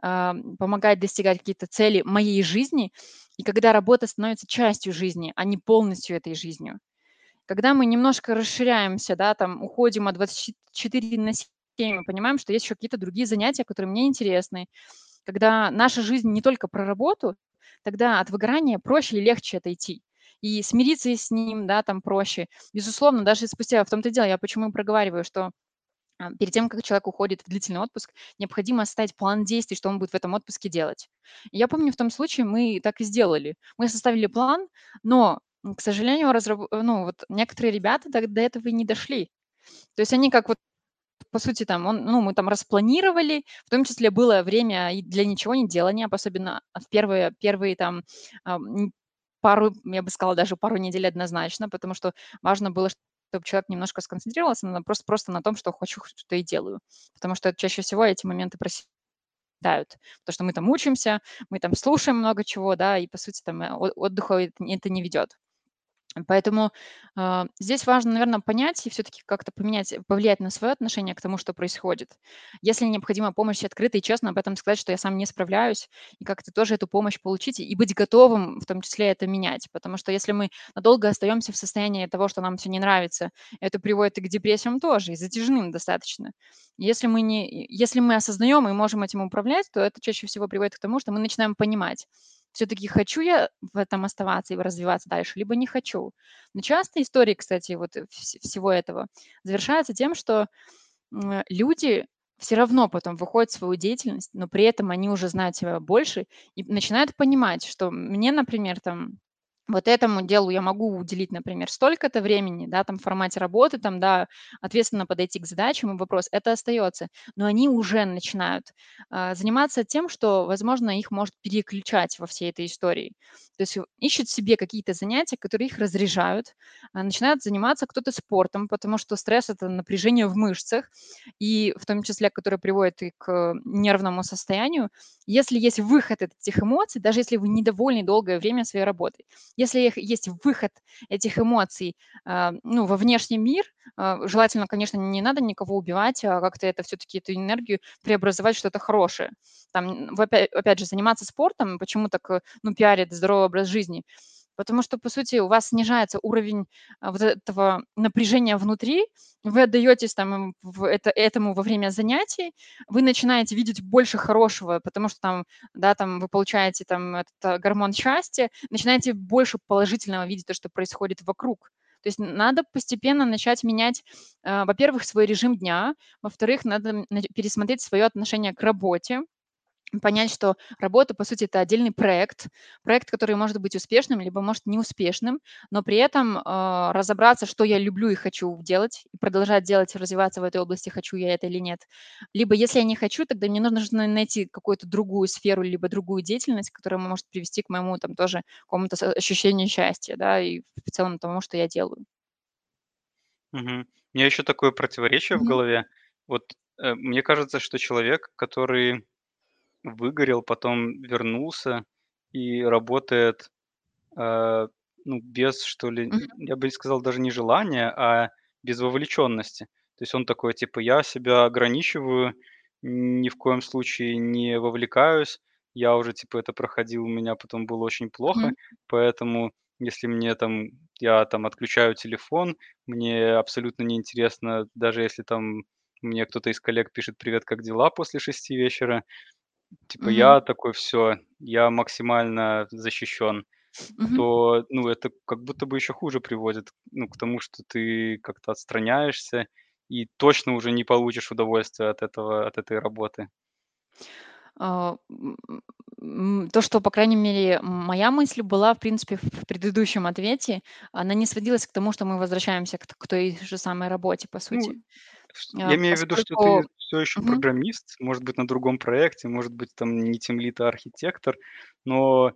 а, помогать достигать какие-то цели моей жизни. И когда работа становится частью жизни, а не полностью этой жизнью. Когда мы немножко расширяемся, да, там уходим от 24 на 7, мы понимаем, что есть еще какие-то другие занятия, которые мне интересны. Когда наша жизнь не только про работу, тогда от выгорания проще и легче отойти. И смириться с ним, да, там проще. Безусловно, даже спустя, в том-то и дело, я почему проговариваю, что а, перед тем, как человек уходит в длительный отпуск, необходимо составить план действий, что он будет в этом отпуске делать. Я помню, в том случае мы так и сделали. Мы составили план, но к сожалению, разраб э, ну, вот некоторые ребята до до этого и не дошли. То есть они как вот, по сути, там, он ну, мы там распланировали, в том числе было время и для ничего не делания, особенно в первые первые там, ам, пару, я бы сказала, даже пару недель однозначно, потому что важно было, чтобы человек немножко сконцентрировался на просто просто на том, что хочу, что и делаю. Потому что чаще всего эти моменты проседают. Потому что мы там учимся, мы там слушаем много чего, да, и, по сути, там, э, отдыха это не ведет. Поэтому, а, здесь важно, наверное, понять и все-таки как-то поменять, повлиять на свое отношение к тому, что происходит. Если необходима помощь, открыто и честно об этом сказать, что я сам не справляюсь, и как-то тоже эту помощь получить, и быть готовым в том числе это менять. Потому что если мы надолго остаемся в состоянии того, что нам все не нравится, это приводит и к депрессиям тоже, и затяжным достаточно. Если мы не если мы осознаем и можем этим управлять, то это чаще всего приводит к тому, что мы начинаем понимать, все-таки хочу я в этом оставаться и развиваться дальше, либо не хочу. Но часто истории, кстати, вот э, вс- всего этого завершаются тем, что люди все равно потом выходят в свою деятельность, но при этом они уже знают себя больше и начинают понимать, что мне, например, там вот этому делу я могу уделить, например, столько-то времени, да, там в формате работы, там, да, ответственно подойти к задачам и вопрос, это остается. Но они уже начинают а, заниматься тем, что, возможно, их может переключать во всей этой истории. То есть ищут себе какие-то занятия, которые их разряжают, а, начинают заниматься кто-то спортом, потому что стресс– это напряжение в мышцах, и в том числе, которое приводит и к нервному состоянию. Если есть выход этих эмоций, даже если вы недовольны долгое время своей работой, если есть выход этих эмоций, а, ну, во внешний мир, а, желательно, конечно, не надо никого убивать, а как-то это все-таки эту энергию преобразовать в что-то хорошее. Там, опять, опять же, заниматься спортом, почему так, э, ну, пиарит здоровый образ жизни – Потому что, по сути, у вас снижается уровень а, вот этого напряжения внутри, вы отдаетесь там это, этому во время занятий, вы начинаете видеть больше хорошего, потому что там, да, там вы получаете там этот а, гормон счастья, начинаете больше положительного видеть то, что происходит вокруг. То есть надо постепенно начать менять, э, во-первых, свой режим дня, во-вторых, надо пересмотреть свое отношение к работе, понять, что работа, по сути, это отдельный проект, проект, который может быть успешным, либо может неуспешным, но при этом э, разобраться, что я люблю и хочу делать, и продолжать делать, развиваться в этой области, хочу я это или нет. Либо если я не хочу, тогда мне нужно найти какую-то другую сферу, либо другую деятельность, которая может привести к моему там тоже какому-то ощущению счастья, да, и в целом тому, что я делаю. Мгм. У меня еще такое противоречие в Мгм. голове. Вот э, мне кажется, что человек, который выгорел, потом вернулся и работает, э, ну, без, что ли, Мгм. я бы сказал, даже не желания, а без вовлеченности. То есть он такой, типа, я себя ограничиваю, ни в коем случае не вовлекаюсь. Я уже, типа, это проходил, у меня потом было очень плохо, Мгм. поэтому если мне там, я там отключаю телефон, мне абсолютно неинтересно, даже если там мне кто-то из коллег пишет «Привет, как дела?» после шести вечера, Типа Мгм. я такой: все, я максимально защищен", Мгм. то, ну, это как будто бы еще хуже приводит, ну, к тому, что ты как-то отстраняешься и точно уже не получишь удовольствия от этого от этой работы. А, м, м, то, что, по крайней мере, моя мысль была, в принципе, в в предыдущем ответе, она не сводилась к тому, что мы возвращаемся к т к той же самой работе, по Ну, сути. Я А, имею в виду, что поскольку ты все еще Мгм. программист, может быть, на другом проекте, может быть, там не тимлид, а архитектор, но,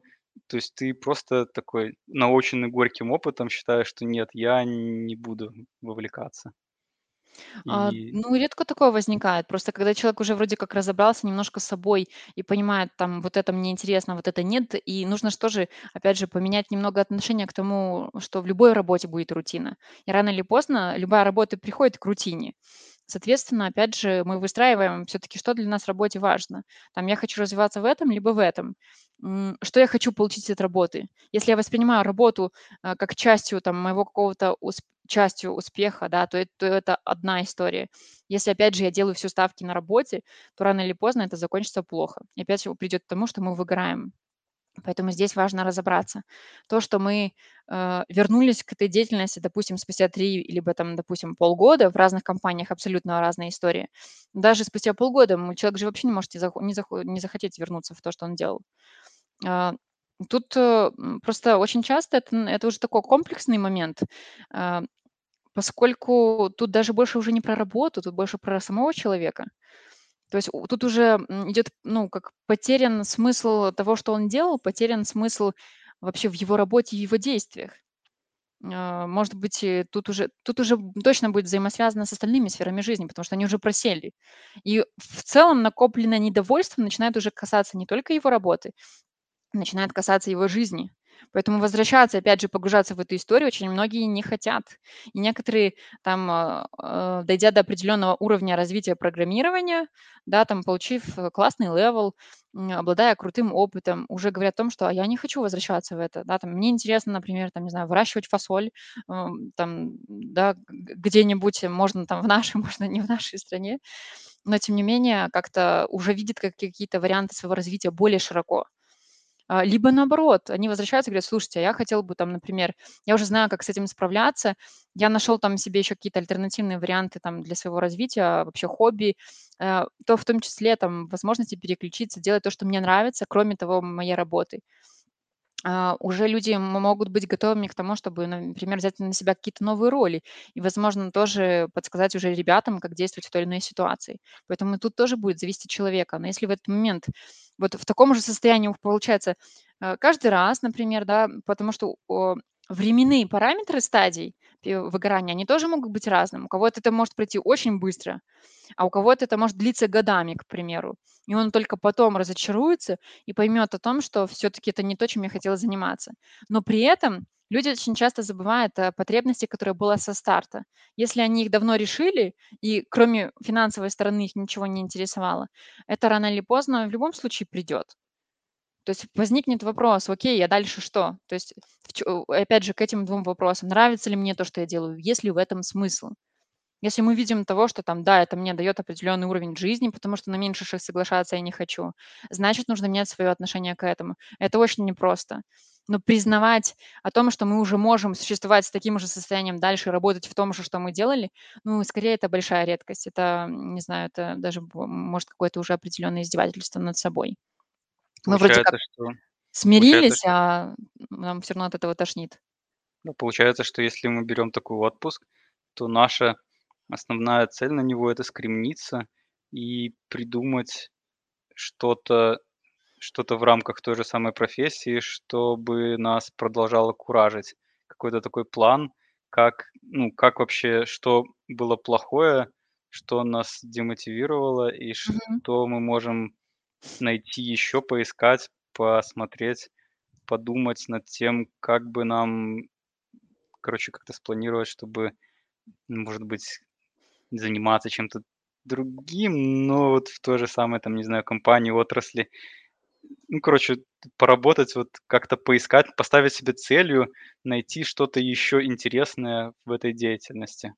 то есть ты просто такой наученный горьким опытом считаешь, что нет, я не буду вовлекаться. А, И ну, редко такое возникает. Просто когда человек уже вроде как разобрался немножко с собой и понимает, там, вот это мне интересно, вот это нет, и нужно ж тоже, опять же, поменять немного отношение к тому, что в любой работе будет рутина. И рано или поздно любая работа приходит к рутине. Соответственно, опять же, мы выстраиваем все-таки, что для нас в работе важно. Там, я хочу развиваться в этом, либо в этом. М, Что я хочу получить от работы. Если я воспринимаю работу а, как частью там, моего какого-то усп- частью успеха, да, то, это то это одна история. Если, опять же, я делаю все ставки на работе, то рано или поздно это закончится плохо. И опять придет к тому, что мы выгораем. Поэтому здесь важно разобраться. То, что мы, э, вернулись к этой деятельности, допустим, спустя 3 либо там, допустим, полгода, в разных компаниях абсолютно разные истории. Даже спустя полгода, человек же вообще не может не захо не захо не захотеть вернуться в то, что он делал. А, тут, э, просто очень часто это это уже такой комплексный момент, а, поскольку тут даже больше уже не про работу, тут больше про самого человека. То есть тут уже, идет, ну, как потерян смысл того, что он делал, потерян смысл вообще в его работе и его действиях. А, может быть, тут уже тут уже точно будет взаимосвязано с остальными сферами жизни, потому что они уже просели. И в целом накопленное недовольство начинает уже касаться не только его работы, начинает касаться его жизни. Поэтому возвращаться, опять же, погружаться в эту историю очень многие не хотят. И некоторые там, а, а, дойдя до определенного уровня развития программирования, да, там, получив э, классный level, обладая крутым опытом, уже говорят о том, что: "А я не хочу возвращаться в это". Да, там, мне интересно, например, там, не знаю, выращивать фасоль, ам, там, да, где-нибудь, можно там в нашей, можно не в нашей стране, но тем не менее как-то уже видят как какие-то варианты своего развития более широко. А, либо наоборот, они возвращаются и говорят: "Слушайте, а я хотел бы там, например, я уже знаю, как с этим справляться, я нашел там себе еще какие-то альтернативные варианты там для своего развития, вообще хобби". Э, то в том числе там возможности переключиться, делать то, что мне нравится, кроме того моей работы а, уже люди могут быть готовыми к тому, чтобы, например, взять на себя какие-то новые роли и, возможно, тоже подсказать уже ребятам, как действовать в той или иной ситуации. Поэтому тут тоже будет зависеть от человека. Но если в этот момент вот в таком же состоянии получается, э, каждый раз, например, да, потому что временные параметры стадий выгорания, они тоже могут быть разным. У кого-то это может пройти очень быстро, а у кого-то это может длиться годами, к примеру. И он только потом разочаруется и поймет о том, что все-таки это не то, чем я хотела заниматься. Но при этом люди очень часто забывают о потребности, которая была со старта. Если они их давно решили, и кроме финансовой стороны их ничего не интересовало, это рано или поздно в любом случае придет. То есть возникнет вопрос, окей, а дальше что? То есть, опять же, к этим двум вопросам. Нравится ли мне то, что я делаю? Есть ли в этом смысл? Если мы видим того, что там, да, это мне дает определенный уровень жизни, потому что на меньшее соглашаться я не хочу, значит, нужно менять свое отношение к этому. Это очень непросто. Но признавать о том, что мы уже можем существовать с таким же состоянием дальше, работать в том же, что мы делали, ну, скорее, это большая редкость. Это, не знаю, это даже, может, какое-то уже определенное издевательство над собой. Мы вроде как получается, что получается, смирились, что а нам все равно от этого тошнит. ну, получается, что если мы берем такой отпуск, то наша основная цель на него- это скремниться и придумать что-то что-то в рамках той же самой профессии, чтобы нас продолжало куражить. Какой-то такой план, как, ну, как вообще, что было плохое, что нас демотивировало и Мгм. что мы можем найти еще, поискать, посмотреть, подумать над тем, как бы нам, короче, как-то спланировать, чтобы, может быть, заниматься чем-то другим, но вот в той же самой, там, не знаю, компании, отрасли. Ну, короче, поработать, вот как-то поискать, поставить себе целью найти что-то еще интересное в этой деятельности.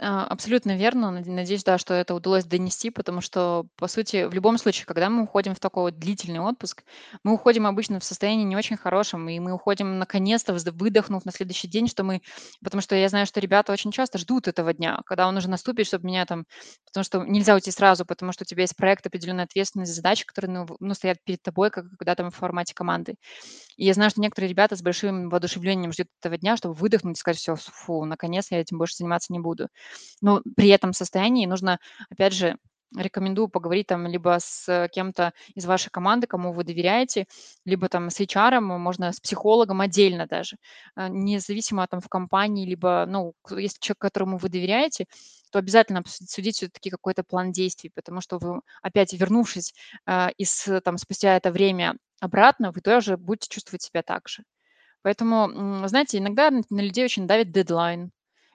А, абсолютно верно. Наде надеюсь, да, что это удалось донести, потому что, по сути, в любом случае, когда мы уходим в такой вот длительный отпуск, мы уходим обычно в состоянии не очень хорошем, и мы уходим наконец-то выдохнув на следующий день, что мы потому что я знаю, что ребята очень часто ждут этого дня, когда он уже наступит, чтобы меня там потому что нельзя уйти сразу, потому что у тебя есть проект, определенная ответственность, задачи, которые, ну, ну, стоят перед тобой, как когда там в формате команды. И я знаю, что некоторые ребята с большим воодушевлением ждут этого дня, чтобы выдохнуть и сказать: "Всё, фу, наконец я этим больше заниматься не буду". Но при этом состоянии нужно, опять же, рекомендую поговорить там либо с кем-то из вашей команды, кому вы доверяете, либо там с HR, можно с психологом отдельно даже, а, независимо там в компании, либо, ну, если человек, которому вы доверяете, то обязательно обсудить все-таки какой-то план действий, потому что вы опять вернувшись, а, из там спустя это время обратно, вы тоже будете чувствовать себя так же. Поэтому, знаете, иногда на людей очень давит дедлайн,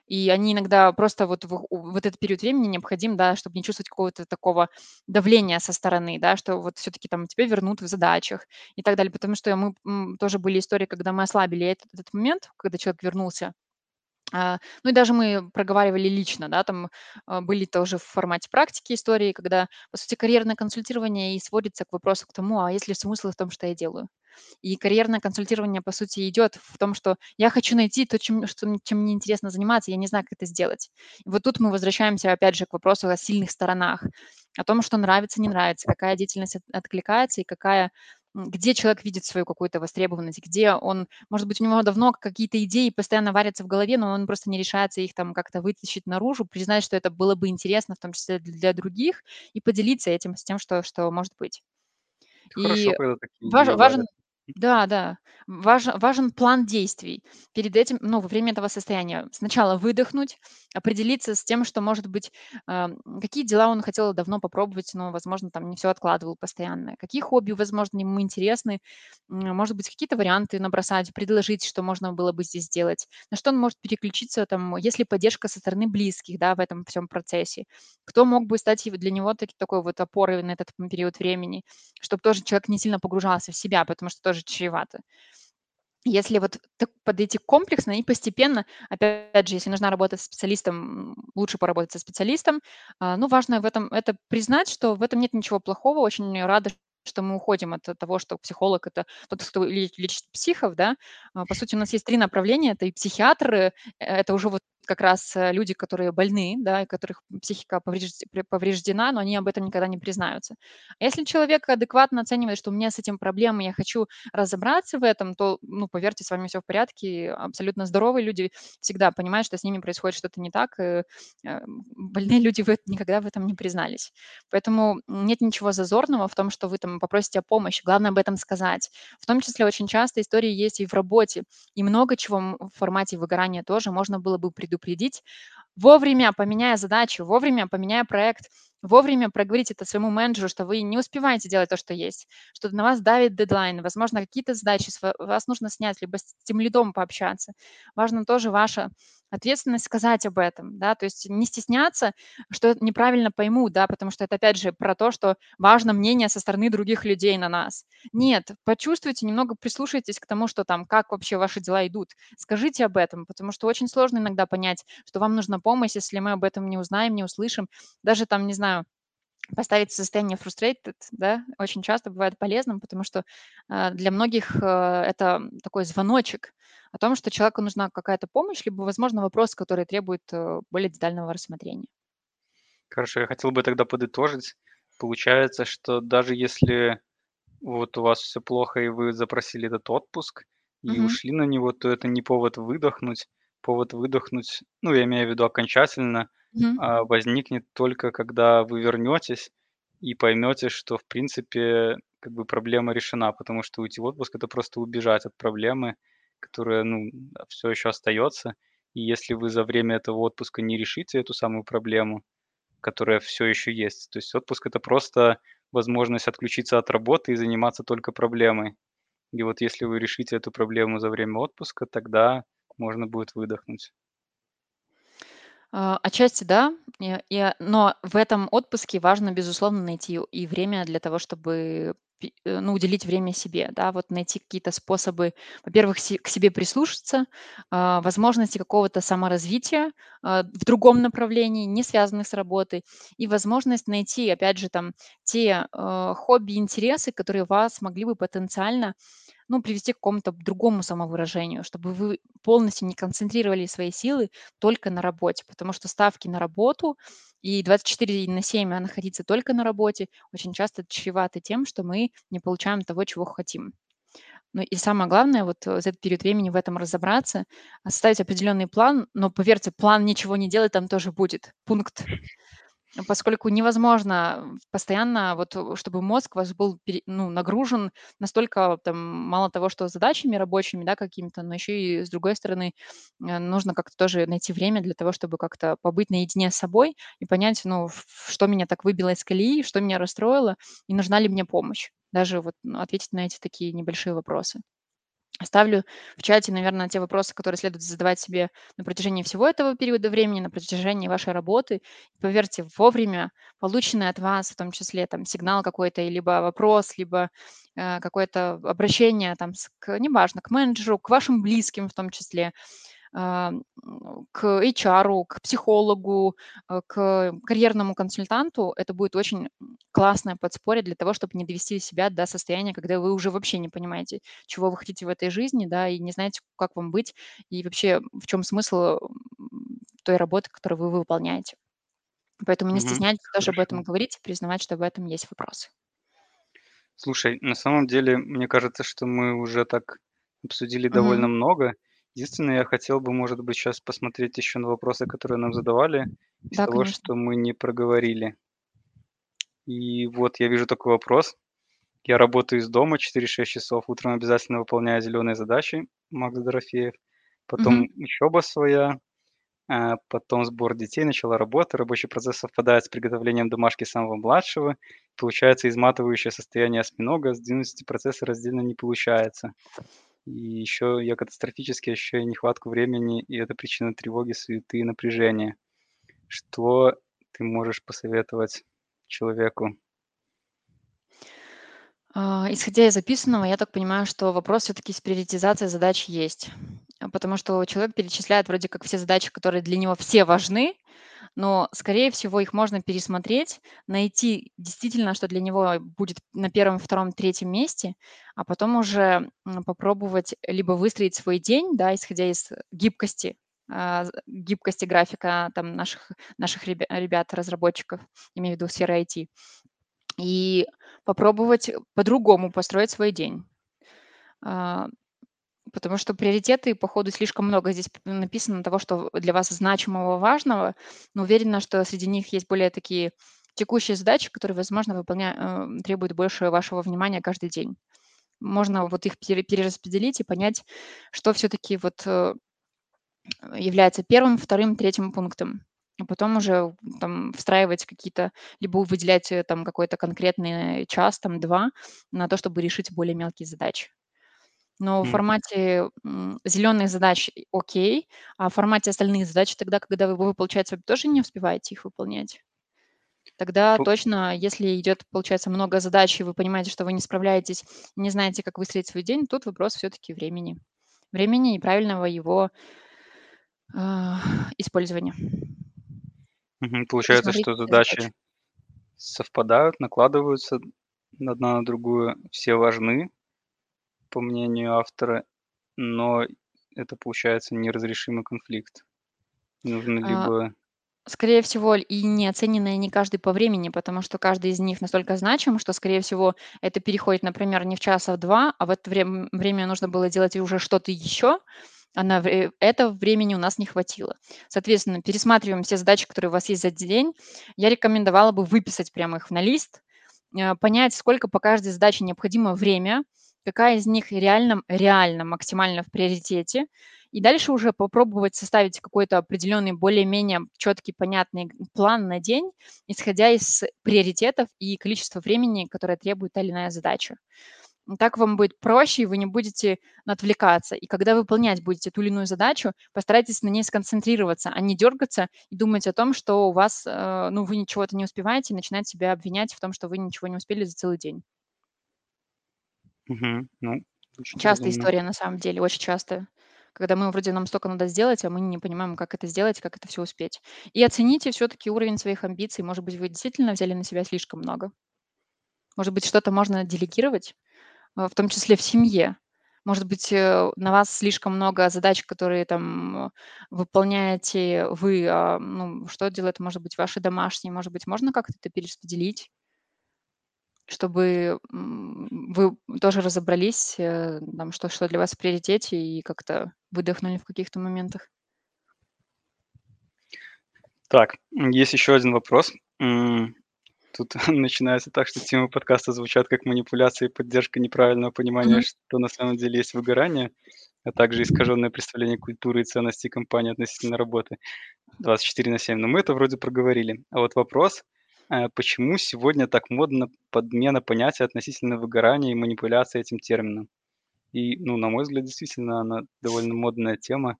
и они иногда просто вот вот этот период времени необходим, да, чтобы не чувствовать какого-то такого давления со стороны, да, что вот все-таки там тебя вернут в задачах и так далее. Потому что мы, тоже были истории, когда мы ослабили этот этот момент, когда человек вернулся. А, ну и даже мы проговаривали лично, да, там, а, были тоже в формате практики истории, когда, по сути, карьерное консультирование и сводится к вопросу к тому, а есть ли смысл в том, что я делаю. И карьерное консультирование, по сути, идет в том, что я хочу найти то, чем, что, чем мне интересно заниматься, я не знаю, как это сделать. И вот тут мы возвращаемся, опять же, к вопросу о сильных сторонах, о том, что нравится, не нравится, какая деятельность от- откликается и какая где человек видит свою какую-то востребованность, где он, может быть, у него давно какие-то идеи постоянно варятся в голове, но он просто не решается их там как-то вытащить наружу, признать, что это было бы интересно, в том числе для других, и поделиться этим с тем, что, что может быть. Это хорошо, И когда такие важен варят. Да, да, важен важен план действий. Перед этим, ну, во время этого состояния сначала выдохнуть, определиться с тем, что, может быть, ам, какие дела он хотел давно попробовать, но, возможно, там не все откладывал постоянно, какие хобби, возможно, ему интересны, может быть, какие-то варианты набросать, предложить, что можно было бы здесь сделать, на что он может переключиться, там, есть ли поддержка со стороны близких, да, в этом всем процессе, кто мог бы стать для него таки такой вот опорой на этот, период времени чтобы тоже человек не сильно погружался в себя, потому что тоже чревато. Если вот подойти комплексно и постепенно, опять же, если нужна работа с специалистом, лучше поработать со специалистом. А, ну, важно в этом это признать, что в этом нет ничего плохого. Очень рада, что мы уходим от того, что психолог- это тот, кто ле лечит психов, да. А, по сути, у нас есть 3 направления: это и психиатры, э, это уже вот как раз, э, люди, которые больны, да, и которых психика поврежд повреждена, но они об этом никогда не признаются. Если человек адекватно оценивает, что у меня с этим проблемы, я хочу разобраться в этом, то, ну, поверьте, с вами все в порядке. Абсолютно здоровые люди всегда понимают, что с ними происходит что-то не так. э, Больные люди в эт- никогда в этом не признались. Поэтому нет ничего зазорного в том, что вы там попросите о помощи. Главное об этом сказать. В том числе очень часто истории есть и в работе. И много чего в формате выгорания тоже можно было бы предупредить, Вовремя поменяя задачу, вовремя поменяя проект, вовремя проговорить это своему менеджеру, что вы не успеваете делать то, что есть, что на вас давит дедлайн, возможно, какие-то задачи вас нужно снять, либо с тем лидом пообщаться. Важно тоже ваша ответственность сказать об этом, да, то есть не стесняться, что неправильно поймут, да, потому что это опять же про то, что важно мнение со стороны других людей на нас. Нет, почувствуйте, немного прислушайтесь к тому, что там, как вообще ваши дела идут. Скажите об этом, потому что очень сложно иногда понять, что вам нужна помощь, если мы об этом не узнаем, не услышим. Даже там, не знаю, поставить в состояние frustrated, да, очень часто бывает полезным, потому что а, для многих а, это такой звоночек о том, что человеку нужна какая-то помощь, либо, возможно, вопрос, который требует э, более детального рассмотрения. Хорошо, я хотел бы тогда подытожить. Получается, что даже если вот у вас все плохо, и вы запросили этот отпуск и Мгм. ушли на него, то это не повод выдохнуть. Повод выдохнуть, ну, я имею в виду окончательно, Мгм. а, возникнет только когда вы вернетесь и поймете, что, в принципе, как бы проблема решена. Потому что уйти в отпуск- это просто убежать от проблемы, которая, ну, все еще остается. И если вы за время этого отпуска не решите эту самую проблему, которая все еще есть. То есть отпуск- это просто возможность отключиться от работы и заниматься только проблемой. И вот если вы решите эту проблему за время отпуска, тогда можно будет выдохнуть. А, отчасти да, и и, но в этом отпуске важно, безусловно, найти и время для того, чтобы э, ну, уделить время себе, да, вот найти какие-то способы, во-первых, се к себе прислушаться, а, возможности какого-то саморазвития, а, в другом направлении, не связанных с работой, и возможность найти, опять же, там те, э, хобби, интересы, которые вас могли бы потенциально ну, привести к какому-то другому самовыражению, чтобы вы полностью не концентрировали свои силы только на работе, потому что ставки на работу и 24 на 7 а находиться только на работе очень часто чреваты тем, что мы не получаем того, чего хотим. Ну и самое главное, вот э, за этот период времени в этом разобраться, составить определенный план, но поверьте, план ничего не делать там тоже будет. Пункт поскольку невозможно постоянно, вот, э, чтобы мозг ваш был ну, нагружен настолько, там, мало того, что задачами рабочими, да, какими-то, но еще и, с другой стороны, э, нужно как-то тоже найти время для того, чтобы как-то побыть наедине с собой и понять, ну, что меня так выбило из колеи, что меня расстроило и нужна ли мне помощь. Даже вот, ну, ответить на эти такие небольшие вопросы. Оставлю в чате, наверное, те вопросы, которые следует задавать себе на протяжении всего этого периода времени, на протяжении вашей работы. Поверьте, вовремя полученный от вас, в том числе там сигнал какой-то, либо вопрос, либо э, какое-то обращение там, к, неважно, к менеджеру, к вашим близким в том числе, к HR, к психологу, э, к карьерному консультанту, это будет очень классное подспорье для того, чтобы не довести себя до состояния, когда вы уже вообще не понимаете, чего вы хотите в этой жизни, да, и не знаете, как вам быть, и вообще в чем смысл той работы, которую вы выполняете. Поэтому не стесняйтесь тоже об этом говорить признавать, что в этом есть вопросы. Слушай, на самом деле, мне кажется, что мы уже так обсудили Мгм. довольно много. Единственное, я хотел бы, может быть, сейчас посмотреть еще на вопросы, которые нам задавали, из Да, того, конечно. что мы не проговорили. И вот я вижу такой вопрос. Я работаю из дома 4-6 часов, утром обязательно выполняю зеленые задачи, Макс Дорофеев. Мгм. Потом учеба своя, а, потом сбор детей, начало работы. Рабочий процесс совпадает с приготовлением домашки самого младшего. Получается изматывающее состояние осьминога, сдвинуть эти процессы раздельно не получается. И еще я катастрофически ощущаю нехватку времени, и это причина тревоги, суеты и напряжения. Что ты можешь посоветовать человеку? А, исходя из записанного, я так понимаю, что вопрос все-таки с приоритизацией задач есть. А, Потому что человек перечисляет вроде как все задачи, которые для него все важны, но, скорее всего, их можно пересмотреть, найти действительно, что для него будет на первом, втором, третьем месте, а потом уже попробовать либо выстроить свой день, да, исходя из гибкости, а, гибкости графика там наших, наших ребя- ребят, разработчиков, имею в виду сферы IT, и попробовать по-другому построить свой день. Потому что приоритеты, по ходу, слишком много здесь написано того, что для вас значимого, важного, но уверена, что среди них есть более такие текущие задачи, которые, возможно, выполня... э, требуют больше вашего внимания каждый день. Можно вот их пере- перераспределить и понять, что все-таки вот э, является первым, вторым, третьим пунктом. А потом уже там встраивать какие-то, либо выделять э, там какой-то конкретный час, там два, на то, чтобы решить более мелкие задачи. Но в формате, зеленых задач окей, а в формате остальных задач тогда, когда вы, вы, получается, тоже не успеваете их выполнять? Тогда точно, если идет, получается, много задач, и вы понимаете, что вы не справляетесь, не знаете, как выстроить свой день, тут вопрос все-таки времени. Времени и правильного его а, использования. Получается, что задачи. задачи совпадают, накладываются одна на другую, все важны, по мнению автора, но это получается неразрешимый конфликт. Нужно А, либо Скорее всего, и не оцененные не каждый по времени, потому что каждый из них настолько значим, что, скорее всего, это переходит, например, не в час, а в 2, а в это время время нужно было делать уже что-то еще, а на вре это времени у нас не хватило. Соответственно, пересматриваем все задачи, которые у вас есть за день. Я рекомендовала бы выписать прямо их на лист, э, понять, сколько по каждой задаче необходимо время, какая из них реально реально максимально в приоритете, и дальше уже попробовать составить какой-то определенный, более-менее четкий, понятный план на день, исходя из приоритетов и количества времени, которое требует та или иная задача. Так вам будет проще, и вы не будете отвлекаться. И когда выполнять будете ту или иную задачу, постарайтесь на ней сконцентрироваться, а не дергаться и думать о том, что у вас, э, ну, вы ничего-то не успеваете, и начинать себя обвинять в том, что вы ничего не успели за целый день. Мгм. Ну, звучит Частая разумно. история, на самом деле, очень частая. Когда мы вроде нам столько надо сделать, а мы не понимаем, как это сделать, как это все успеть. И оцените все-таки уровень своих амбиций. Может быть, вы действительно взяли на себя слишком много. Может быть, что-то можно делегировать, а, в том числе в семье. Может быть, э, на вас слишком много задач, которые там э, выполняете вы. а, Ну, что делают, может быть, ваши домашние? Может быть, можно как-то это перераспределить? Чтобы, м, вы тоже разобрались, э, там, что что для вас в приоритете, и как-то выдохнули в каких-то моментах. Так, есть еще один вопрос. М, тут начинается так, что темы подкаста звучат как манипуляция и поддержка неправильного понимания, Мгм. что на самом деле есть выгорание, а также искаженное представление культуры и ценностей компании относительно работы 24 на 7. Но мы это вроде проговорили. А вот вопрос, э, почему сегодня так модно подмена понятия относительно выгорания и манипуляция этим термином? И, ну, на мой взгляд, действительно, она довольно модная тема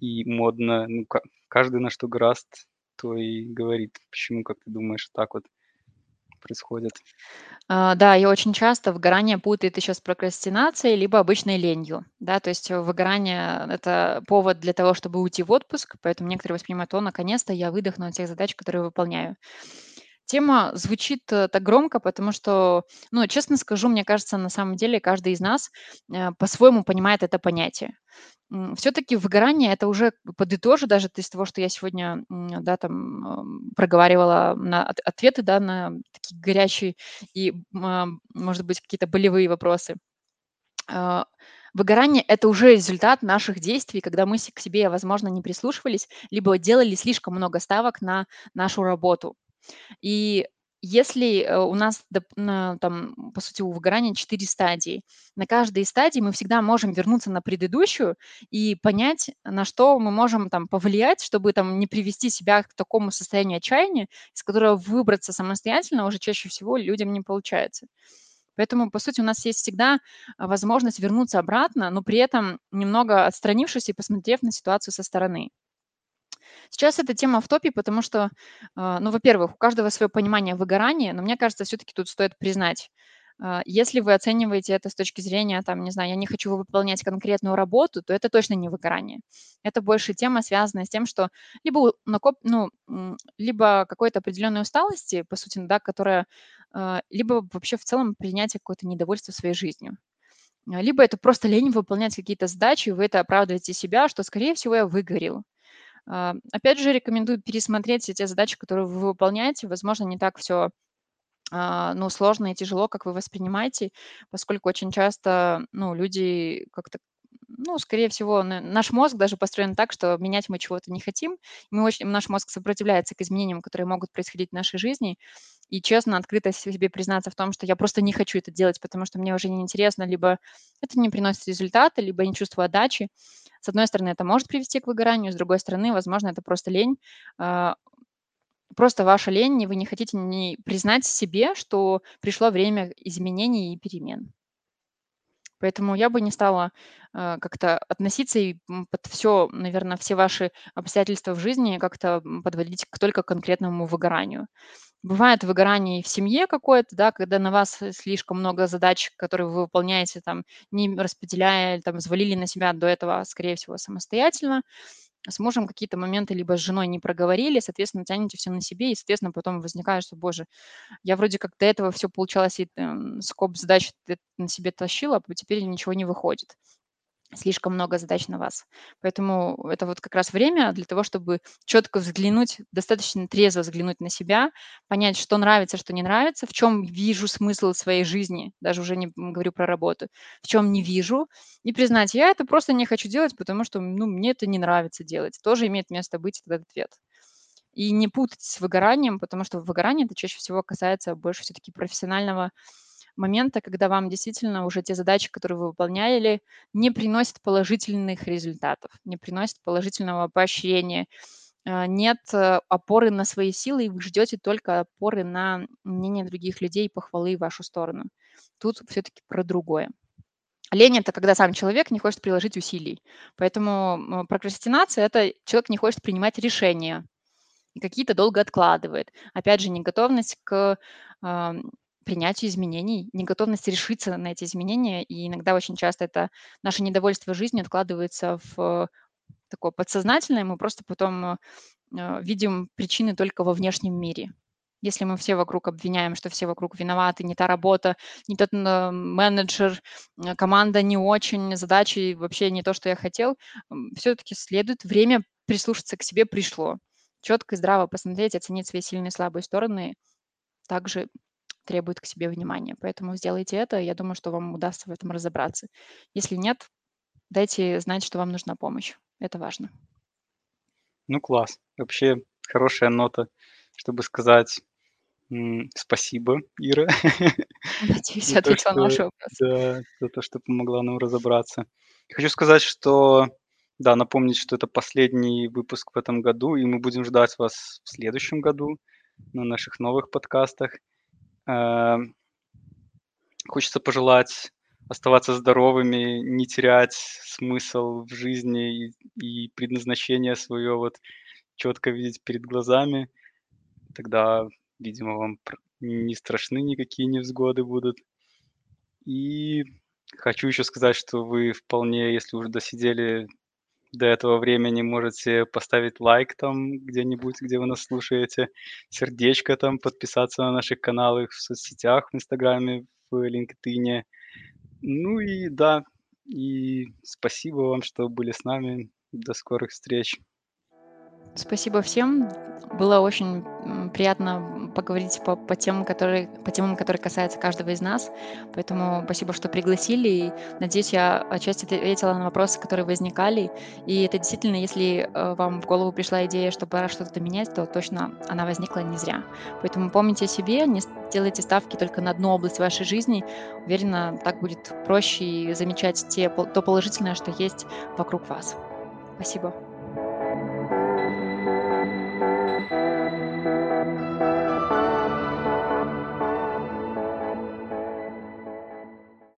и модно, ну, ка каждый на что гораст, то и говорит. Почему, как ты думаешь, так вот происходит? А, да, и очень часто выгорание путает еще с прокрастинацией либо обычной ленью. Да, то есть выгорание– это повод для того, чтобы уйти в отпуск, поэтому некоторые воспринимают, о, наконец-то я выдохну от тех задач, которые выполняю. Тема звучит э, так громко, потому что, ну, честно скажу, мне кажется, на самом деле каждый из нас э, по-своему понимает это понятие. Все-таки выгорание это уже подытожу даже из того, что я сегодня, да, там ам, проговаривала на от- ответы, да, на такие горячие и, а, может быть, какие-то болевые вопросы. А, Выгорание– это уже результат наших действий, когда мы к себе, возможно, не прислушивались, либо делали слишком много ставок на нашу работу. И если, э, у нас, там, по сути, у выгорания 4 стадии, на каждой из стадий мы всегда можем вернуться на предыдущую и понять, на что мы можем там повлиять, чтобы там не привести себя к такому состоянию отчаяния, из которого выбраться самостоятельно уже чаще всего людям не получается. Поэтому, по сути, у нас есть всегда, а, возможность вернуться обратно, но при этом немного отстранившись и посмотрев на ситуацию со стороны. Сейчас эта тема в топе, потому что, а, ну, во-первых, у каждого свое понимание выгорания, но мне кажется, все-таки тут стоит признать, а, если вы оцениваете это с точки зрения, там, не знаю, я не хочу выполнять конкретную работу, то это точно не выгорание. Это больше тема, связанная с тем, что либо накоп, ну, либо какой-то определенной усталости, по сути, да, которая, а, либо вообще в целом принятие какое-то недовольства своей жизнью. Либо это просто лень выполнять какие-то задачи, вы это оправдываете себя, что, скорее всего, я выгорел. А, опять же, рекомендую пересмотреть все те задачи, которые вы выполняете. Возможно, не так все, ну, сложно и тяжело, как вы воспринимаете, поскольку очень часто, ну, люди как-то, ну, скорее всего, наш мозг даже построен так, что менять мы чего-то не хотим. Мы очень наш мозг сопротивляется к изменениям, которые могут происходить в нашей жизни. И честно, открыто себе признаться в том, что я просто не хочу это делать, потому что мне уже неинтересно, либо это не приносит результата, либо я не чувствую отдачи. С одной стороны, это может привести к выгоранию, с другой стороны, возможно, это просто лень. А, просто ваша лень, и вы не хотите не признать себе, что пришло время изменений и перемен. Поэтому я бы не стала, э, как-то относиться и, под все, наверно, все ваши обстоятельства в жизни как-то, подводить к только конкретному выгоранию. Бывает выгорание и в семье какое-то, да, когда на вас, э, слишком много задач, которые вы выполняете, там, не распределяя, там, взвалили на себя до этого, скорее всего, самостоятельно. С мужем какие-то моменты либо с женой не проговорили, соответственно, тянете все на себе, и, соответственно, потом возникает, что: "Боже, я вроде как до этого все получалось, и, эм, скоп задач на себе тащила, а теперь ничего не выходит" слишком много задач на вас. Поэтому это вот как раз время для того, чтобы четко взглянуть, достаточно трезво взглянуть на себя, понять, что нравится, что не нравится, в чем вижу смысл своей жизни, даже уже не говорю про работу, в чем не вижу, и признать, я это просто не хочу делать, потому что ну, мне это не нравится делать. Тоже имеет место быть этот ответ. И не путать с выгоранием, потому что выгорание это чаще всего касается больше все-таки профессионального момента, когда вам действительно уже те задачи, которые вы выполняли, не приносят положительных результатов, не приносят положительного поощрения, а, нет э, опоры на свои силы, и вы ждете только опоры на мнение других людей, похвалы в вашу сторону. Тут все-таки про другое. Лень– это когда сам человек не хочет приложить усилий. Поэтому м, прокрастинация– это человек не хочет принимать решения, и какие-то долго откладывает. Опять же, неготовность к принятию изменений, неготовность решиться на эти изменения. И иногда очень часто это наше недовольство жизнью откладывается в такое подсознательное, мы просто потом э, видим причины только во внешнем мире. Если мы все вокруг обвиняем, что все вокруг виноваты, не та работа, не тот э, менеджер, э, команда не очень, задачи вообще не то, что я хотел, все-таки следует время прислушаться к себе пришло. Четко и здраво посмотреть, оценить свои сильные и слабые стороны также требует к себе внимания. Поэтому сделайте это, я думаю, что вам удастся в этом разобраться. Если нет, дайте знать, что вам нужна помощь. Это важно. Ну, класс. Вообще хорошая нота чтобы сказать спасибо, Ира, Надеюсь, ответила на ваши вопросы. да, за то, что помогла нам разобраться. Хочу сказать, что, да, напомнить, что это последний выпуск в этом году, и мы будем ждать вас в следующем году на наших новых подкастах. Эм, Хочется пожелать оставаться здоровыми, не терять смысл в жизни и, и предназначение свое вот четко видеть перед глазами. Тогда, видимо, вам не страшны никакие невзгоды будут. И хочу еще сказать, что вы вполне, если уже досидели до этого времени, можете поставить лайк там где-нибудь, где вы нас слушаете, сердечко там, подписаться на наши каналы в соцсетях, в Инстаграме, в LinkedIn. Ну и да, и спасибо вам, что были с нами. До скорых встреч. Спасибо всем. Было очень приятно поговорить по, по темам, которые, по темам, которые касаются каждого из нас. Поэтому спасибо, что пригласили. И надеюсь, я отчасти ответила на вопросы, которые возникали. И это действительно, если э, вам в голову пришла идея, что пора что-то менять, то точно она возникла не зря. Поэтому помните о себе, не делайте ставки только на одну область вашей жизни. Уверена, так будет проще и замечать те, то положительное, что есть вокруг вас. Спасибо.